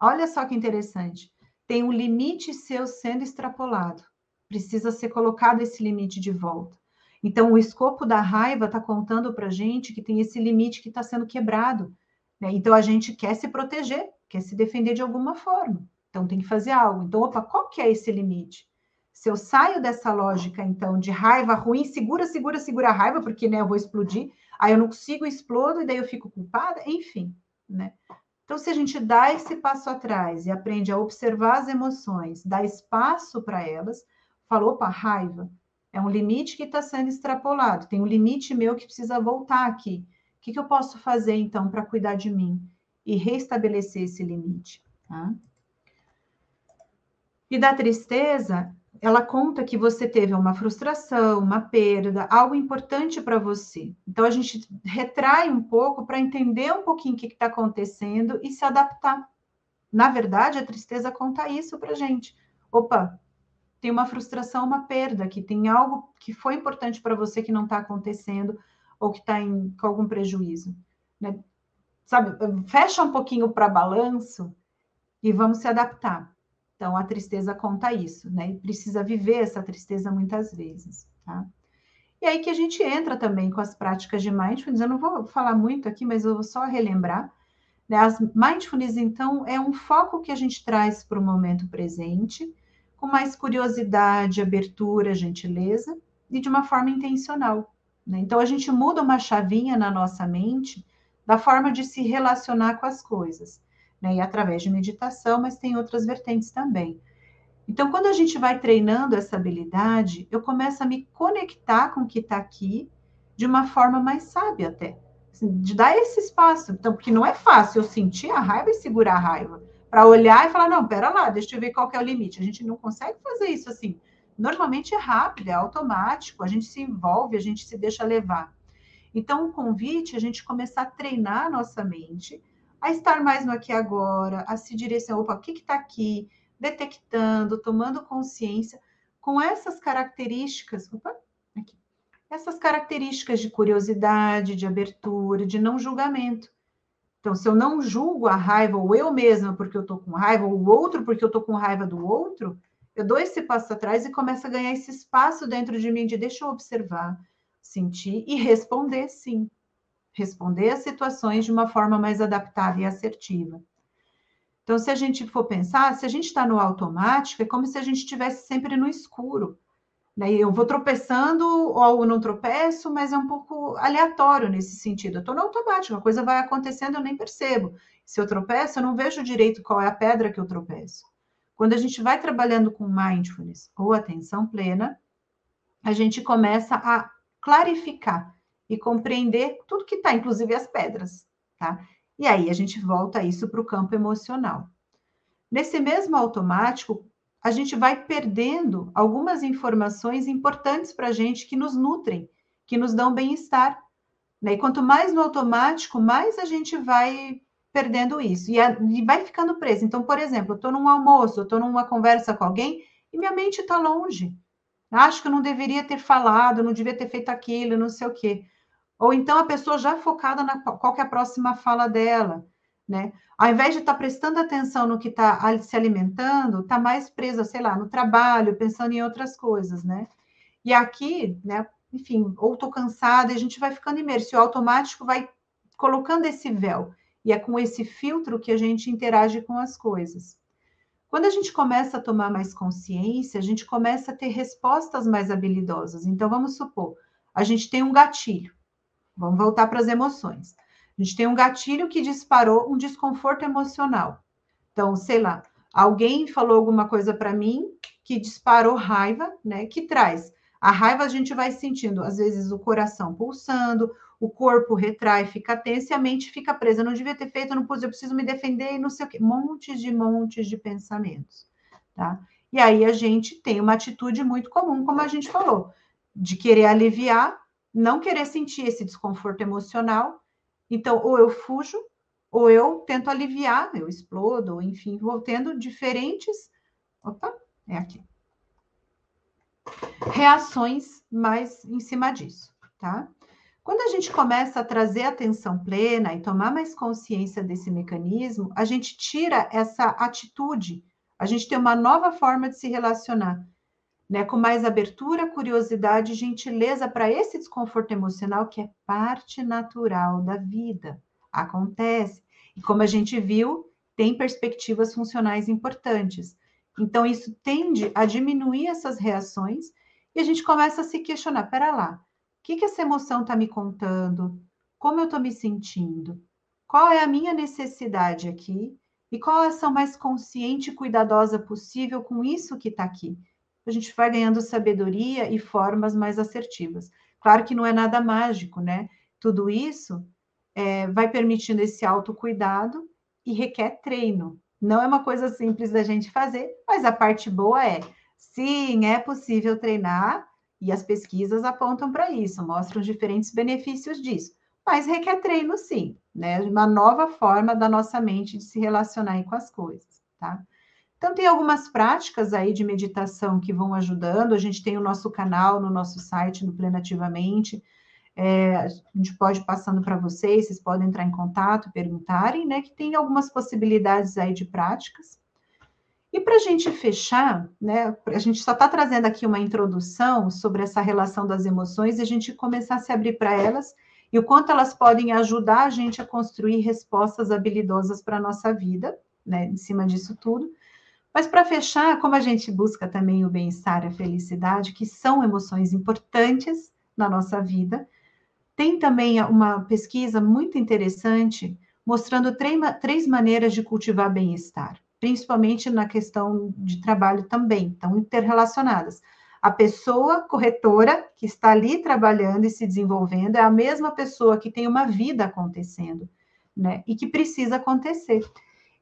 olha só que interessante. Tem um limite seu sendo extrapolado. Precisa ser colocado esse limite de volta. Então, o escopo da raiva está contando para a gente que tem esse limite que está sendo quebrado. Né? Então, a gente quer se proteger, quer se defender de alguma forma. Então, tem que fazer algo. Então, opa, qual que é esse limite? Se eu saio dessa lógica, então, de raiva ruim, segura, segura, segura a raiva, porque né, eu vou explodir, aí eu não consigo, explodo, e daí eu fico culpada, enfim, né? Então, se a gente dá esse passo atrás e aprende a observar as emoções, dá espaço para elas, falou, opa, raiva, é um limite que está sendo extrapolado, tem um limite meu que precisa voltar aqui. O que, que eu posso fazer, então, para cuidar de mim? E restabelecer esse limite, tá? E da tristeza, ela conta que você teve uma frustração, uma perda, algo importante para você. Então a gente retrai um pouco para entender um pouquinho o que está acontecendo e se adaptar. Na verdade, a tristeza conta isso para gente. Opa, tem uma frustração, uma perda, que tem algo que foi importante para você que não está acontecendo ou que está com algum prejuízo. Né? Sabe, fecha um pouquinho para balanço e vamos se adaptar. Então, a tristeza conta isso, né? E precisa viver essa tristeza muitas vezes, tá? E aí que a gente entra também com as práticas de mindfulness. Eu não vou falar muito aqui, mas eu vou só relembrar. Né? As mindfulness, então, é um foco que a gente traz para o momento presente, com mais curiosidade, abertura, gentileza, e de uma forma intencional. Né? Então, a gente muda uma chavinha na nossa mente da forma de se relacionar com as coisas né? E através de meditação, mas tem outras vertentes também. Então, quando a gente vai treinando essa habilidade, eu começo a me conectar com o que está aqui de uma forma mais sábia até. Assim, de dar esse espaço. Então, porque não é fácil eu sentir a raiva e segurar a raiva. Para olhar e falar, não, pera lá, deixa eu ver qual é o limite. A gente não consegue fazer isso assim. Normalmente é rápido, é automático, a gente se envolve, a gente se deixa levar. Então, o convite é a gente começar a treinar a nossa mente a estar mais no aqui e agora, a se direcionar, opa, o que está aqui? Detectando, tomando consciência com essas características, opa, aqui, essas características de curiosidade, de abertura, de não julgamento. Então, se eu não julgo a raiva, ou eu mesma porque eu estou com raiva, ou o outro porque eu estou com raiva do outro, eu dou esse passo atrás e começo a ganhar esse espaço dentro de mim de deixa eu observar, sentir e responder sim responder às situações de uma forma mais adaptada e assertiva. Então, se a gente for pensar, se a gente está no automático, é como se a gente estivesse sempre no escuro. Né? Eu vou tropeçando ou não tropeço, mas é um pouco aleatório nesse sentido. Eu estou no automático, a coisa vai acontecendo, eu nem percebo. Se eu tropeço, eu não vejo direito qual é a pedra que eu tropeço. Quando a gente vai trabalhando com mindfulness ou atenção plena, a gente começa a clarificar e compreender tudo que está, inclusive as pedras, tá? E aí a gente volta isso para o campo emocional. Nesse mesmo automático, a gente vai perdendo algumas informações importantes para a gente que nos nutrem, que nos dão bem-estar. Né? E quanto mais no automático, mais a gente vai perdendo isso e, a, e vai ficando preso. Então, por exemplo, eu estou num almoço, eu estou numa conversa com alguém e minha mente está longe. Acho que eu não deveria ter falado, não devia ter feito aquilo, não sei o quê. Ou então a pessoa já focada na qual é a próxima fala dela, né? Ao invés de estar tá prestando atenção no que está se alimentando, está mais presa, sei lá, no trabalho, pensando em outras coisas, né? E aqui, né? Enfim, ou estou cansada, e a gente vai ficando imerso, e o automático vai colocando esse véu. E é com esse filtro que a gente interage com as coisas. Quando a gente começa a tomar mais consciência, a gente começa a ter respostas mais habilidosas. Então, vamos supor, a gente tem um gatilho. Vamos voltar para as emoções. A gente tem um gatilho que disparou um desconforto emocional. Então, sei lá, alguém falou alguma coisa para mim que disparou raiva, né? Que traz. A raiva a gente vai sentindo, às vezes, o coração pulsando, o corpo retrai, fica tenso e a mente fica presa. Eu não devia ter feito, eu não pus, eu preciso me defender e não sei o quê. Montes de montes de pensamentos, tá? E aí a gente tem uma atitude muito comum, como a gente falou, de querer aliviar não querer sentir esse desconforto emocional. Então, ou eu fujo, ou eu tento aliviar, eu explodo, ou enfim, vou tendo diferentes. Opa, é aqui. Reações mais em cima disso, tá? Quando a gente começa a trazer atenção plena e tomar mais consciência desse mecanismo, a gente tira essa atitude, a gente tem uma nova forma de se relacionar né, com mais abertura, curiosidade e gentileza para esse desconforto emocional que é parte natural da vida. Acontece. E como a gente viu, tem perspectivas funcionais importantes. Então, isso tende a diminuir essas reações e a gente começa a se questionar: pera lá, que, que essa emoção está me contando? Como eu estou me sentindo? Qual é a minha necessidade aqui? E qual a ação mais consciente e cuidadosa possível com isso que está aqui? a gente vai ganhando sabedoria e formas mais assertivas. Claro que não é nada mágico, né? Tudo isso é, vai permitindo esse autocuidado e requer treino. Não é uma coisa simples da gente fazer, mas a parte boa é, sim, é possível treinar e as pesquisas apontam para isso, mostram diferentes benefícios disso. Mas requer treino, sim, né? Uma nova forma da nossa mente de se relacionar com as coisas, tá? Então, tem algumas práticas aí de meditação que vão ajudando. A gente tem o nosso canal no nosso site, no Plenativamente. É, a gente pode ir passando para vocês, vocês podem entrar em contato, perguntarem, né? Que tem algumas possibilidades aí de práticas. E para a gente fechar, né? A gente só está trazendo aqui uma introdução sobre essa relação das emoções e a gente começar a se abrir para elas e o quanto elas podem ajudar a gente a construir respostas habilidosas para a nossa vida, né? Em cima disso tudo. Mas para fechar, como a gente busca também o bem-estar e a felicidade, que são emoções importantes na nossa vida, tem também uma pesquisa muito interessante mostrando três maneiras de cultivar bem-estar. Principalmente na questão de trabalho também, estão interrelacionadas. A pessoa corretora que está ali trabalhando e se desenvolvendo é a mesma pessoa que tem uma vida acontecendo, né? E que precisa acontecer.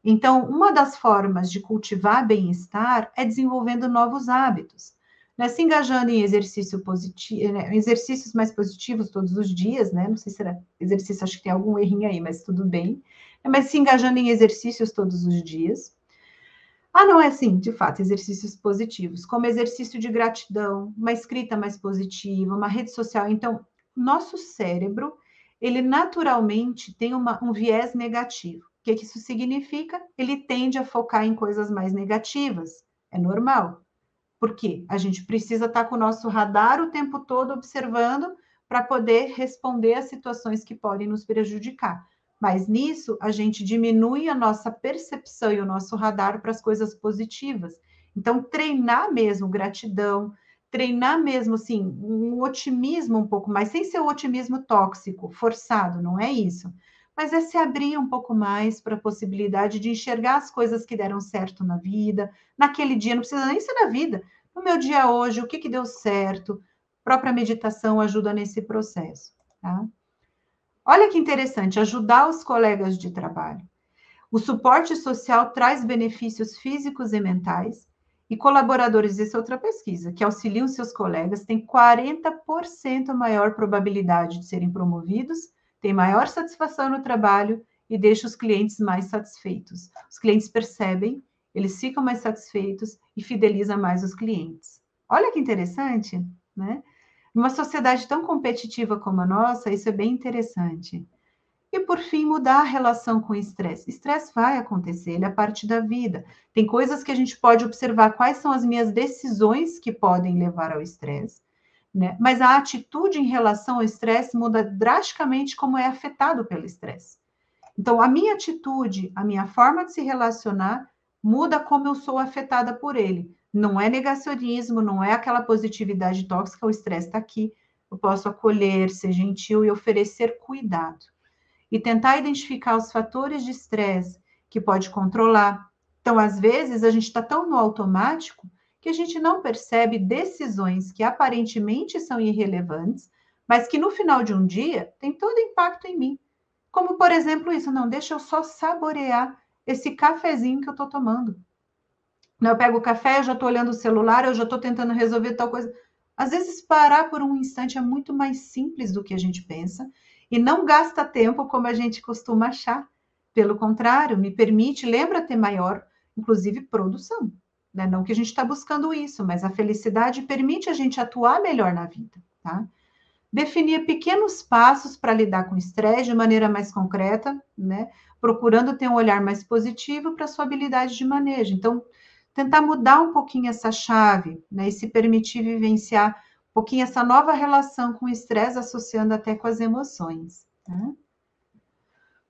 Então, uma das formas de cultivar bem-estar é desenvolvendo novos hábitos, né? Se engajando em exercício positivo, né? exercícios mais positivos todos os dias, né? Não sei se era exercício, acho que tem algum errinho aí, mas tudo bem. Mas se engajando em exercícios todos os dias ah, não é assim, de fato, exercícios positivos, como exercício de gratidão, uma escrita mais positiva, uma rede social. Então, nosso cérebro, ele naturalmente tem uma, um viés negativo. O que, que isso significa? Ele tende a focar em coisas mais negativas. É normal. Por quê? A gente precisa estar com o nosso radar o tempo todo observando para poder responder a situações que podem nos prejudicar. Mas nisso, a gente diminui a nossa percepção e o nosso radar para as coisas positivas. Então, treinar mesmo gratidão, treinar mesmo, assim, um otimismo um pouco mais, sem ser o otimismo tóxico, forçado, não é isso. Mas é se abrir um pouco mais para a possibilidade de enxergar as coisas que deram certo na vida, naquele dia, não precisa nem ser na vida, no meu dia hoje, o que, que deu certo. A própria meditação ajuda nesse processo, tá? Olha que interessante, ajudar os colegas de trabalho. O suporte social traz benefícios físicos e mentais, e colaboradores, essa é outra pesquisa, que auxiliam seus colegas, têm 40% maior probabilidade de serem promovidos, têm maior satisfação no trabalho e deixam os clientes mais satisfeitos. Os clientes percebem, eles ficam mais satisfeitos e fidelizam mais os clientes. Olha que interessante, né? Numa sociedade tão competitiva como a nossa, isso é bem interessante. E, por fim, mudar a relação com o estresse. Estresse vai acontecer, ele é parte da vida. Tem coisas que a gente pode observar quais são as minhas decisões que podem levar ao estresse. Né? Mas a atitude em relação ao estresse muda drasticamente como é afetado pelo estresse. Então, a minha atitude, a minha forma de se relacionar, muda como eu sou afetada por ele. Não é negacionismo, não é aquela positividade tóxica, o estresse está aqui. Eu posso acolher, ser gentil e oferecer cuidado. E tentar identificar os fatores de estresse que pode controlar. Então, às vezes, a gente está tão no automático que a gente não percebe decisões que aparentemente são irrelevantes, mas que no final de um dia tem todo impacto em mim. Como, por exemplo, isso, não, deixa eu só saborear esse cafezinho que eu estou tomando. Eu pego o café, eu já estou olhando o celular, eu já estou tentando resolver tal coisa. Às vezes, parar por um instante é muito mais simples do que a gente pensa e não gasta tempo como a gente costuma achar. Pelo contrário, me permite, lembra ter maior, inclusive, produção. Né? Não que a gente está buscando isso, mas a felicidade permite a gente atuar melhor na vida. Tá? Definir pequenos passos para lidar com o estresse de maneira mais concreta, né? procurando ter um olhar mais positivo para a sua habilidade de manejo. Então, tentar mudar um pouquinho essa chave, né, e se permitir vivenciar um pouquinho essa nova relação com o estresse, associando até com as emoções. Né?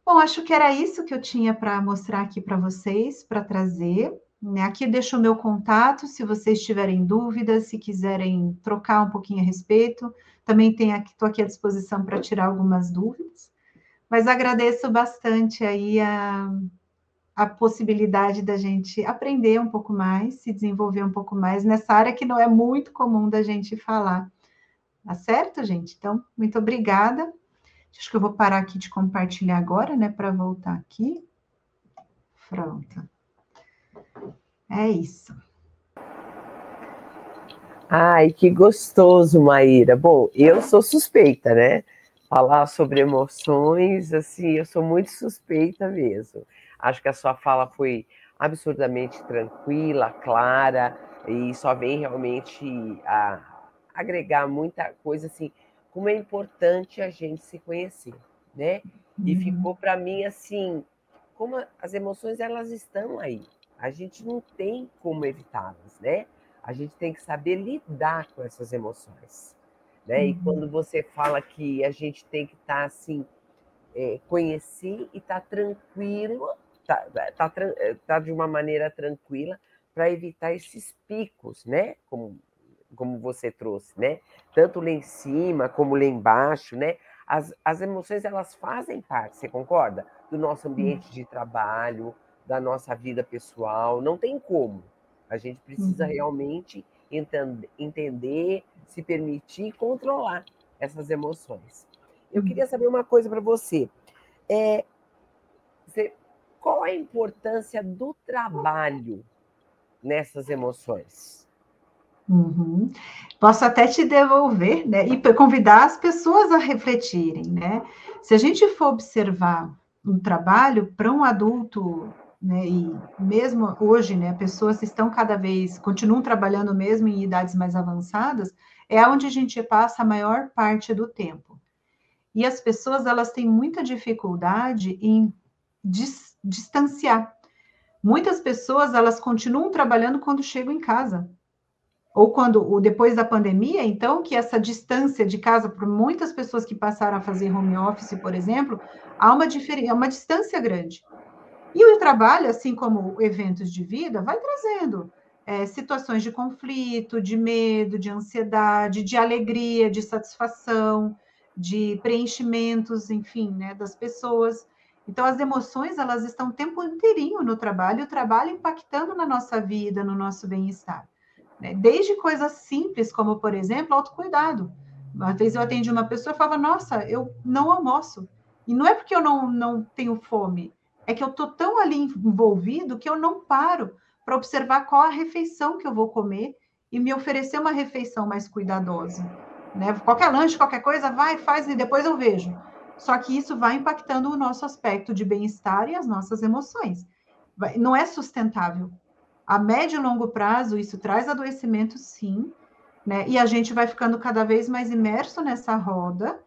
Bom, acho que era isso que eu tinha para mostrar aqui para vocês, para trazer. Né? Aqui deixo o meu contato, se vocês tiverem dúvidas, se quiserem trocar um pouquinho a respeito. Também estou aqui à disposição para tirar algumas dúvidas. Mas agradeço bastante aí a, a possibilidade da gente aprender um pouco mais, se desenvolver um pouco mais nessa área que não é muito comum da gente falar. Tá certo, gente? Então, muito obrigada. Acho que eu vou parar aqui de compartilhar agora, né, para voltar aqui. Pronto. É isso. Ai, que gostoso, Maíra. Bom, eu sou suspeita, né? Falar sobre emoções, assim, eu sou muito suspeita mesmo. Acho que a sua fala foi absurdamente tranquila, clara, e só vem realmente a agregar muita coisa assim, como é importante a gente se conhecer, né? E uhum. ficou para mim assim, como as emoções elas estão aí. A gente não tem como evitá-las, né? A gente tem que saber lidar com essas emoções, né? Uhum. E quando você fala que a gente tem que estar tá, assim, é, conhecer e estar tá tranquilo tá, tá, tá de uma maneira tranquila para evitar esses picos, né? Como, como você trouxe, né? Tanto lá em cima como lá embaixo, né? As, as emoções elas fazem parte, você concorda? Do nosso ambiente de trabalho, da nossa vida pessoal, não tem como. A gente precisa uhum. realmente entender, se permitir controlar essas emoções. Eu queria saber uma coisa para você. É, você. Qual a importância do trabalho nessas emoções? Uhum. Posso até te devolver, né? E convidar as pessoas a refletirem, né? Se a gente for observar um trabalho para um adulto, né? E mesmo hoje, né? Pessoas estão cada vez, continuam trabalhando mesmo em idades mais avançadas, é onde a gente passa a maior parte do tempo. E as pessoas, elas têm muita dificuldade em distanciar. Muitas pessoas, elas continuam trabalhando quando chegam em casa ou quando ou depois da pandemia, então, que essa distância de casa, para muitas pessoas que passaram a fazer home office, por exemplo, há uma, diferença, uma distância grande. E o trabalho, assim como eventos de vida, vai trazendo é, situações de conflito, de medo, de ansiedade, de alegria, de satisfação, de preenchimentos, enfim, né, das pessoas. Então, as emoções, elas estão o tempo inteirinho no trabalho, o trabalho impactando na nossa vida, no nosso bem-estar. Né? Desde coisas simples, como, por exemplo, autocuidado. Uma vez eu atendi uma pessoa e falava, nossa, eu não almoço. E não é porque eu não, não tenho fome, é que eu estou tão ali envolvido que eu não paro para observar qual a refeição que eu vou comer e me oferecer uma refeição mais cuidadosa. Né? Qualquer lanche, qualquer coisa, vai, faz e depois eu vejo. Só que isso vai impactando o nosso aspecto de bem-estar e as nossas emoções. Não é sustentável. A médio e longo prazo, isso traz adoecimento, sim, né? E a gente vai ficando cada vez mais imerso nessa roda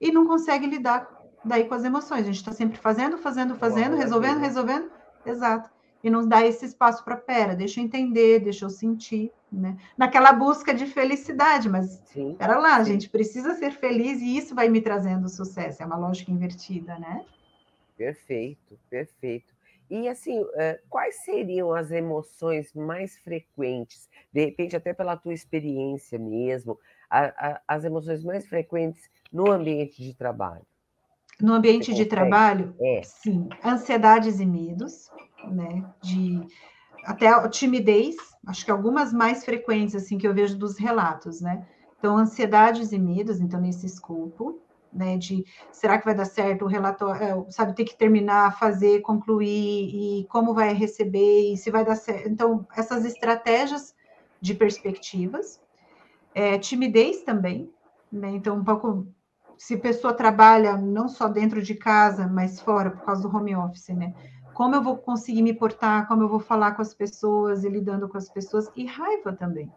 e não consegue lidar daí com as emoções. A gente está sempre fazendo, fazendo, fazendo, resolvendo, resolvendo. Exato. E não dá esse espaço para, pera, deixa eu entender, deixa eu sentir, né? Naquela busca de felicidade, mas sim, era lá, sim. a gente precisa ser feliz e isso vai me trazendo sucesso. É uma lógica invertida, né? Perfeito, perfeito. E assim, eh, quais seriam as emoções mais frequentes, de repente até pela tua experiência mesmo, as emoções mais frequentes no ambiente de trabalho? No ambiente de trabalho, é. sim, ansiedades e medos, né? De até timidez, acho que algumas mais frequentes assim que eu vejo dos relatos, né? Então, ansiedades e medos, então nesse escopo, né, de será que vai dar certo o relatório, é, sabe, ter que terminar, fazer, concluir, e como vai receber, e se vai dar certo. Então, essas estratégias de perspectivas, é, timidez também, né, então um pouco, se pessoa trabalha não só dentro de casa, mas fora, por causa do home office, né, como eu vou conseguir me portar, como eu vou falar com as pessoas e lidando com as pessoas, e raiva também,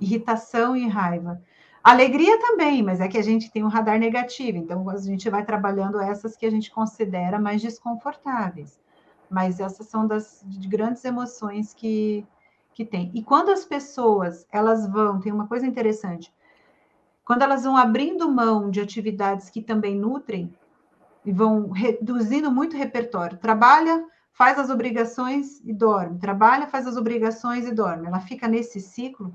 irritação e raiva. Alegria também, mas é que a gente tem um radar negativo, então a gente vai trabalhando essas que a gente considera mais desconfortáveis. Mas essas são das grandes emoções que, que tem. E quando as pessoas, elas vão, tem uma coisa interessante, quando elas vão abrindo mão de atividades que também nutrem, e vão reduzindo muito o repertório, trabalha, faz as obrigações e dorme, trabalha, faz as obrigações e dorme. Ela fica nesse ciclo,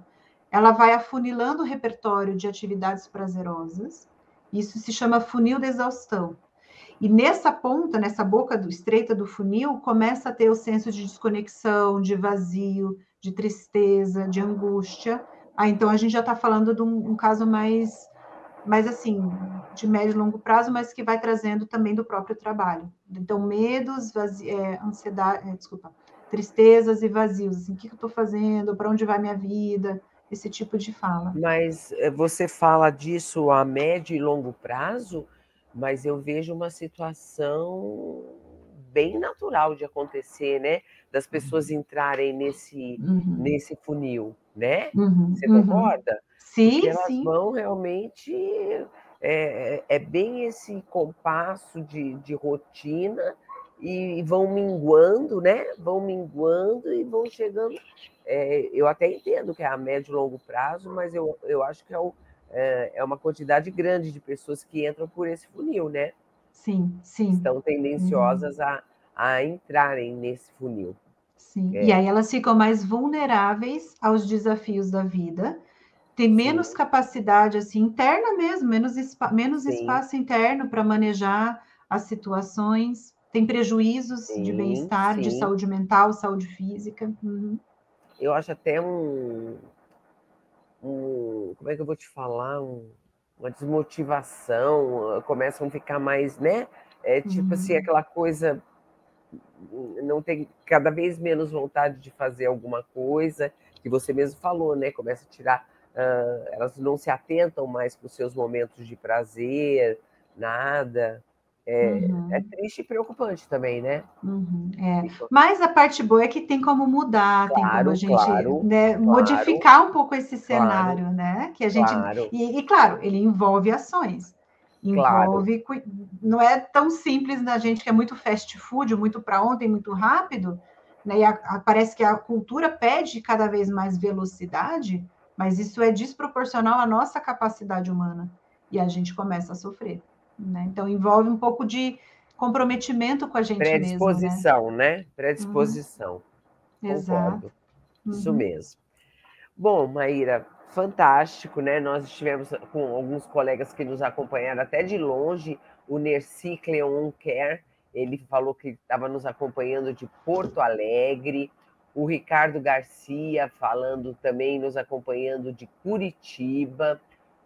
ela vai afunilando o repertório de atividades prazerosas. Isso se chama funil de exaustão. E nessa ponta, nessa boca do, estreita do funil, começa a ter o senso de desconexão, de vazio, de tristeza, de angústia. Ah, então a gente já está falando de um, um, caso mais, mais assim, de médio e longo prazo, mas que vai trazendo também do próprio trabalho. Então, medos, vazi, é, ansiedade, é, desculpa, tristezas e vazios. Assim, o que, que eu estou fazendo? Para onde vai minha vida? esse tipo de fala. Mas eh, você fala disso a médio e longo prazo, mas eu vejo uma situação bem natural de acontecer, né? Das pessoas uhum. entrarem nesse, uhum. nesse funil, né? Uhum. Você uhum. Sim, Porque elas sim. vão realmente. É, é bem esse compasso de, de rotina e vão minguando, né? Vão minguando e vão chegando. É, eu até entendo que é a médio e longo prazo, mas eu, eu acho que é, o, é, é, uma quantidade grande de pessoas que entram por esse funil, né? Sim, sim. Estão tendenciosas uhum. a, a entrarem nesse funil. Sim. É. E aí elas ficam mais vulneráveis aos desafios da vida, tem menos sim. capacidade assim interna mesmo, menos, menos espaço interno para manejar as situações tem prejuízos sim, de bem-estar, de saúde mental, saúde física. Uhum. Eu acho até um, um, como é que eu vou te falar, um, uma desmotivação, começam a ficar mais, né? É tipo uhum. assim, aquela coisa, não tem cada vez menos vontade de fazer alguma coisa, que você mesmo falou, né? Começa a tirar, uh, elas não se atentam mais para os seus momentos de prazer, nada. É, uhum. é, triste e preocupante também, né? Uhum, é. Mas a parte boa é que tem como mudar, claro, tem como a gente claro, né, claro, modificar um pouco esse cenário, né? Que a gente e, e, claro, ele envolve ações, envolve não é tão simples da gente que é muito fast food, muito para ontem, muito rápido, né? E a, a, parece que a cultura pede cada vez mais velocidade, mas isso é desproporcional à nossa capacidade humana e a gente começa a sofrer. Né? Então, envolve um pouco de comprometimento com a gente Predisposição, mesmo, né? né? Predisposição. Uhum. Exato. Isso uhum. mesmo. Bom, Maíra, fantástico, né? Nós estivemos com alguns colegas que nos acompanharam até de longe, o Nerci Cleon Care, ele falou que estava nos acompanhando de Porto Alegre, o Ricardo Garcia falando também, nos acompanhando de Curitiba,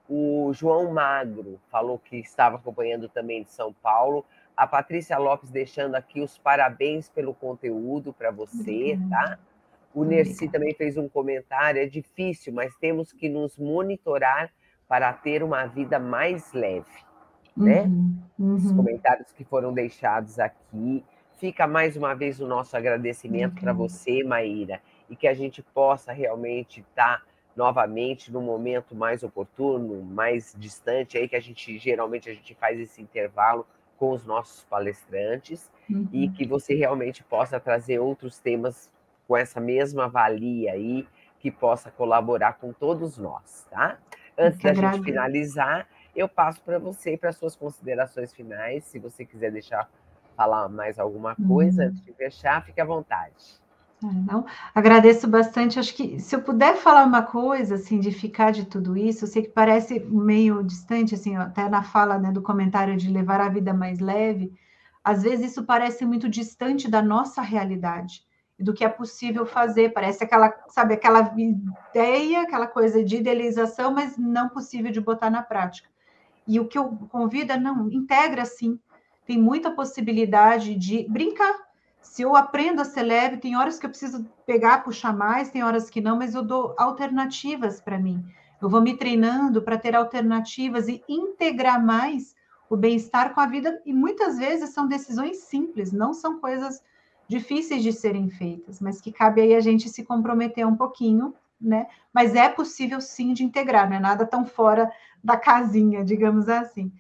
o João Magro falou que estava acompanhando também de São Paulo. A Patrícia Lopes deixando aqui os parabéns pelo conteúdo para você, tá? O Nerci também fez um comentário: é difícil, mas temos que nos monitorar para ter uma vida mais leve, né? Uhum, uhum. Os comentários que foram deixados aqui. Fica mais uma vez o nosso agradecimento uhum. para você, Maíra, e que a gente possa realmente estar. Tá novamente no momento mais oportuno, mais distante, aí que a gente geralmente a gente faz esse intervalo com os nossos palestrantes uhum. e que você realmente possa trazer outros temas com essa mesma valia aí que possa colaborar com todos nós, tá? Antes da gente finalizar, eu passo para você para suas considerações finais, se você quiser deixar falar mais alguma coisa uhum. antes de fechar, fique à vontade. É, não, agradeço bastante. Acho que se eu puder falar uma coisa, assim, de ficar de tudo isso, eu sei que parece meio distante, assim, até na fala, né, do comentário de levar a vida mais leve, às vezes isso parece muito distante da nossa realidade, do que é possível fazer. Parece aquela, sabe, aquela ideia, aquela coisa de idealização, mas não possível de botar na prática. E o que eu convido é, não, integra sim. Tem muita possibilidade de brincar, se eu aprendo a ser leve, tem horas que eu preciso pegar, puxar mais, tem horas que não, mas eu dou alternativas para mim. Eu vou me treinando para ter alternativas e integrar mais o bem-estar com a vida. E muitas vezes são decisões simples, não são coisas difíceis de serem feitas, mas que cabe aí a gente se comprometer um pouquinho, né? Mas é possível sim de integrar, não é nada tão fora da casinha, digamos assim.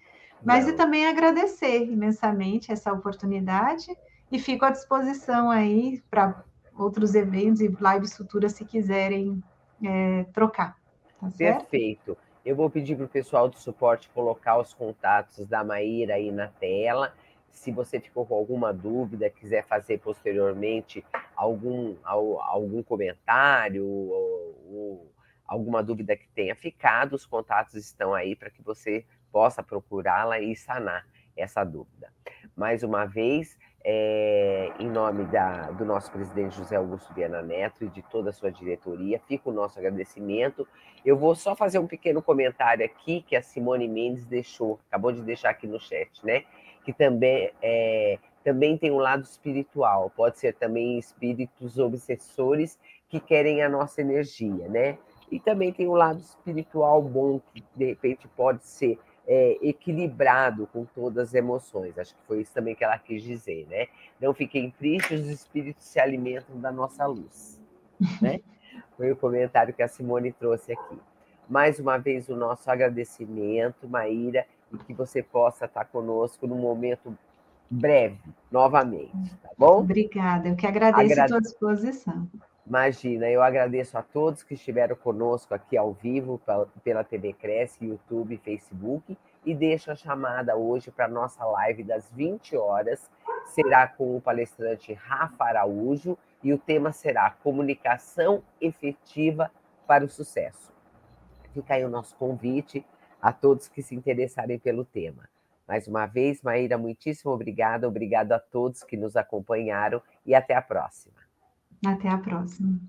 Mas e também agradecer imensamente essa oportunidade e fico à disposição aí para outros eventos e lives futuras se quiserem é, trocar. Tá Perfeito. Eu vou pedir para o pessoal do suporte colocar os contatos da Maíra aí na tela. Se você ficou com alguma dúvida, quiser fazer posteriormente algum, algum comentário ou, ou alguma dúvida que tenha ficado, os contatos estão aí para que você possa procurá-la e sanar essa dúvida. Mais uma vez, é, em nome da, do nosso presidente José Augusto Viana Neto e de toda a sua diretoria, fica o nosso agradecimento. Eu vou só fazer um pequeno comentário aqui que a Simone Mendes deixou, acabou de deixar aqui no chat, né? Que também, é, também tem um lado espiritual, pode ser também espíritos obsessores que querem a nossa energia, né? E também tem um lado espiritual bom que de repente pode ser é, equilibrado com todas as emoções. Acho que foi isso também que ela quis dizer, né? Não fiquem tristes, os espíritos se alimentam da nossa luz, né? Foi o comentário que a Simone trouxe aqui. Mais uma vez, o nosso agradecimento, Maíra, e que você possa estar conosco num momento breve, novamente, tá bom? Obrigada, eu que agradeço Agrade... a sua disposição. Imagina, eu agradeço a todos que estiveram conosco aqui ao vivo pela TV Cresce, YouTube, Facebook e deixo a chamada hoje para a nossa live das 20 horas. Será com o palestrante Rafa Araújo e o tema será Comunicação Efetiva para o Sucesso. Fica aí o nosso convite a todos que se interessarem pelo tema. Mais uma vez, Maíra, muitíssimo obrigada. Obrigado a todos que nos acompanharam e até a próxima. Até a próxima.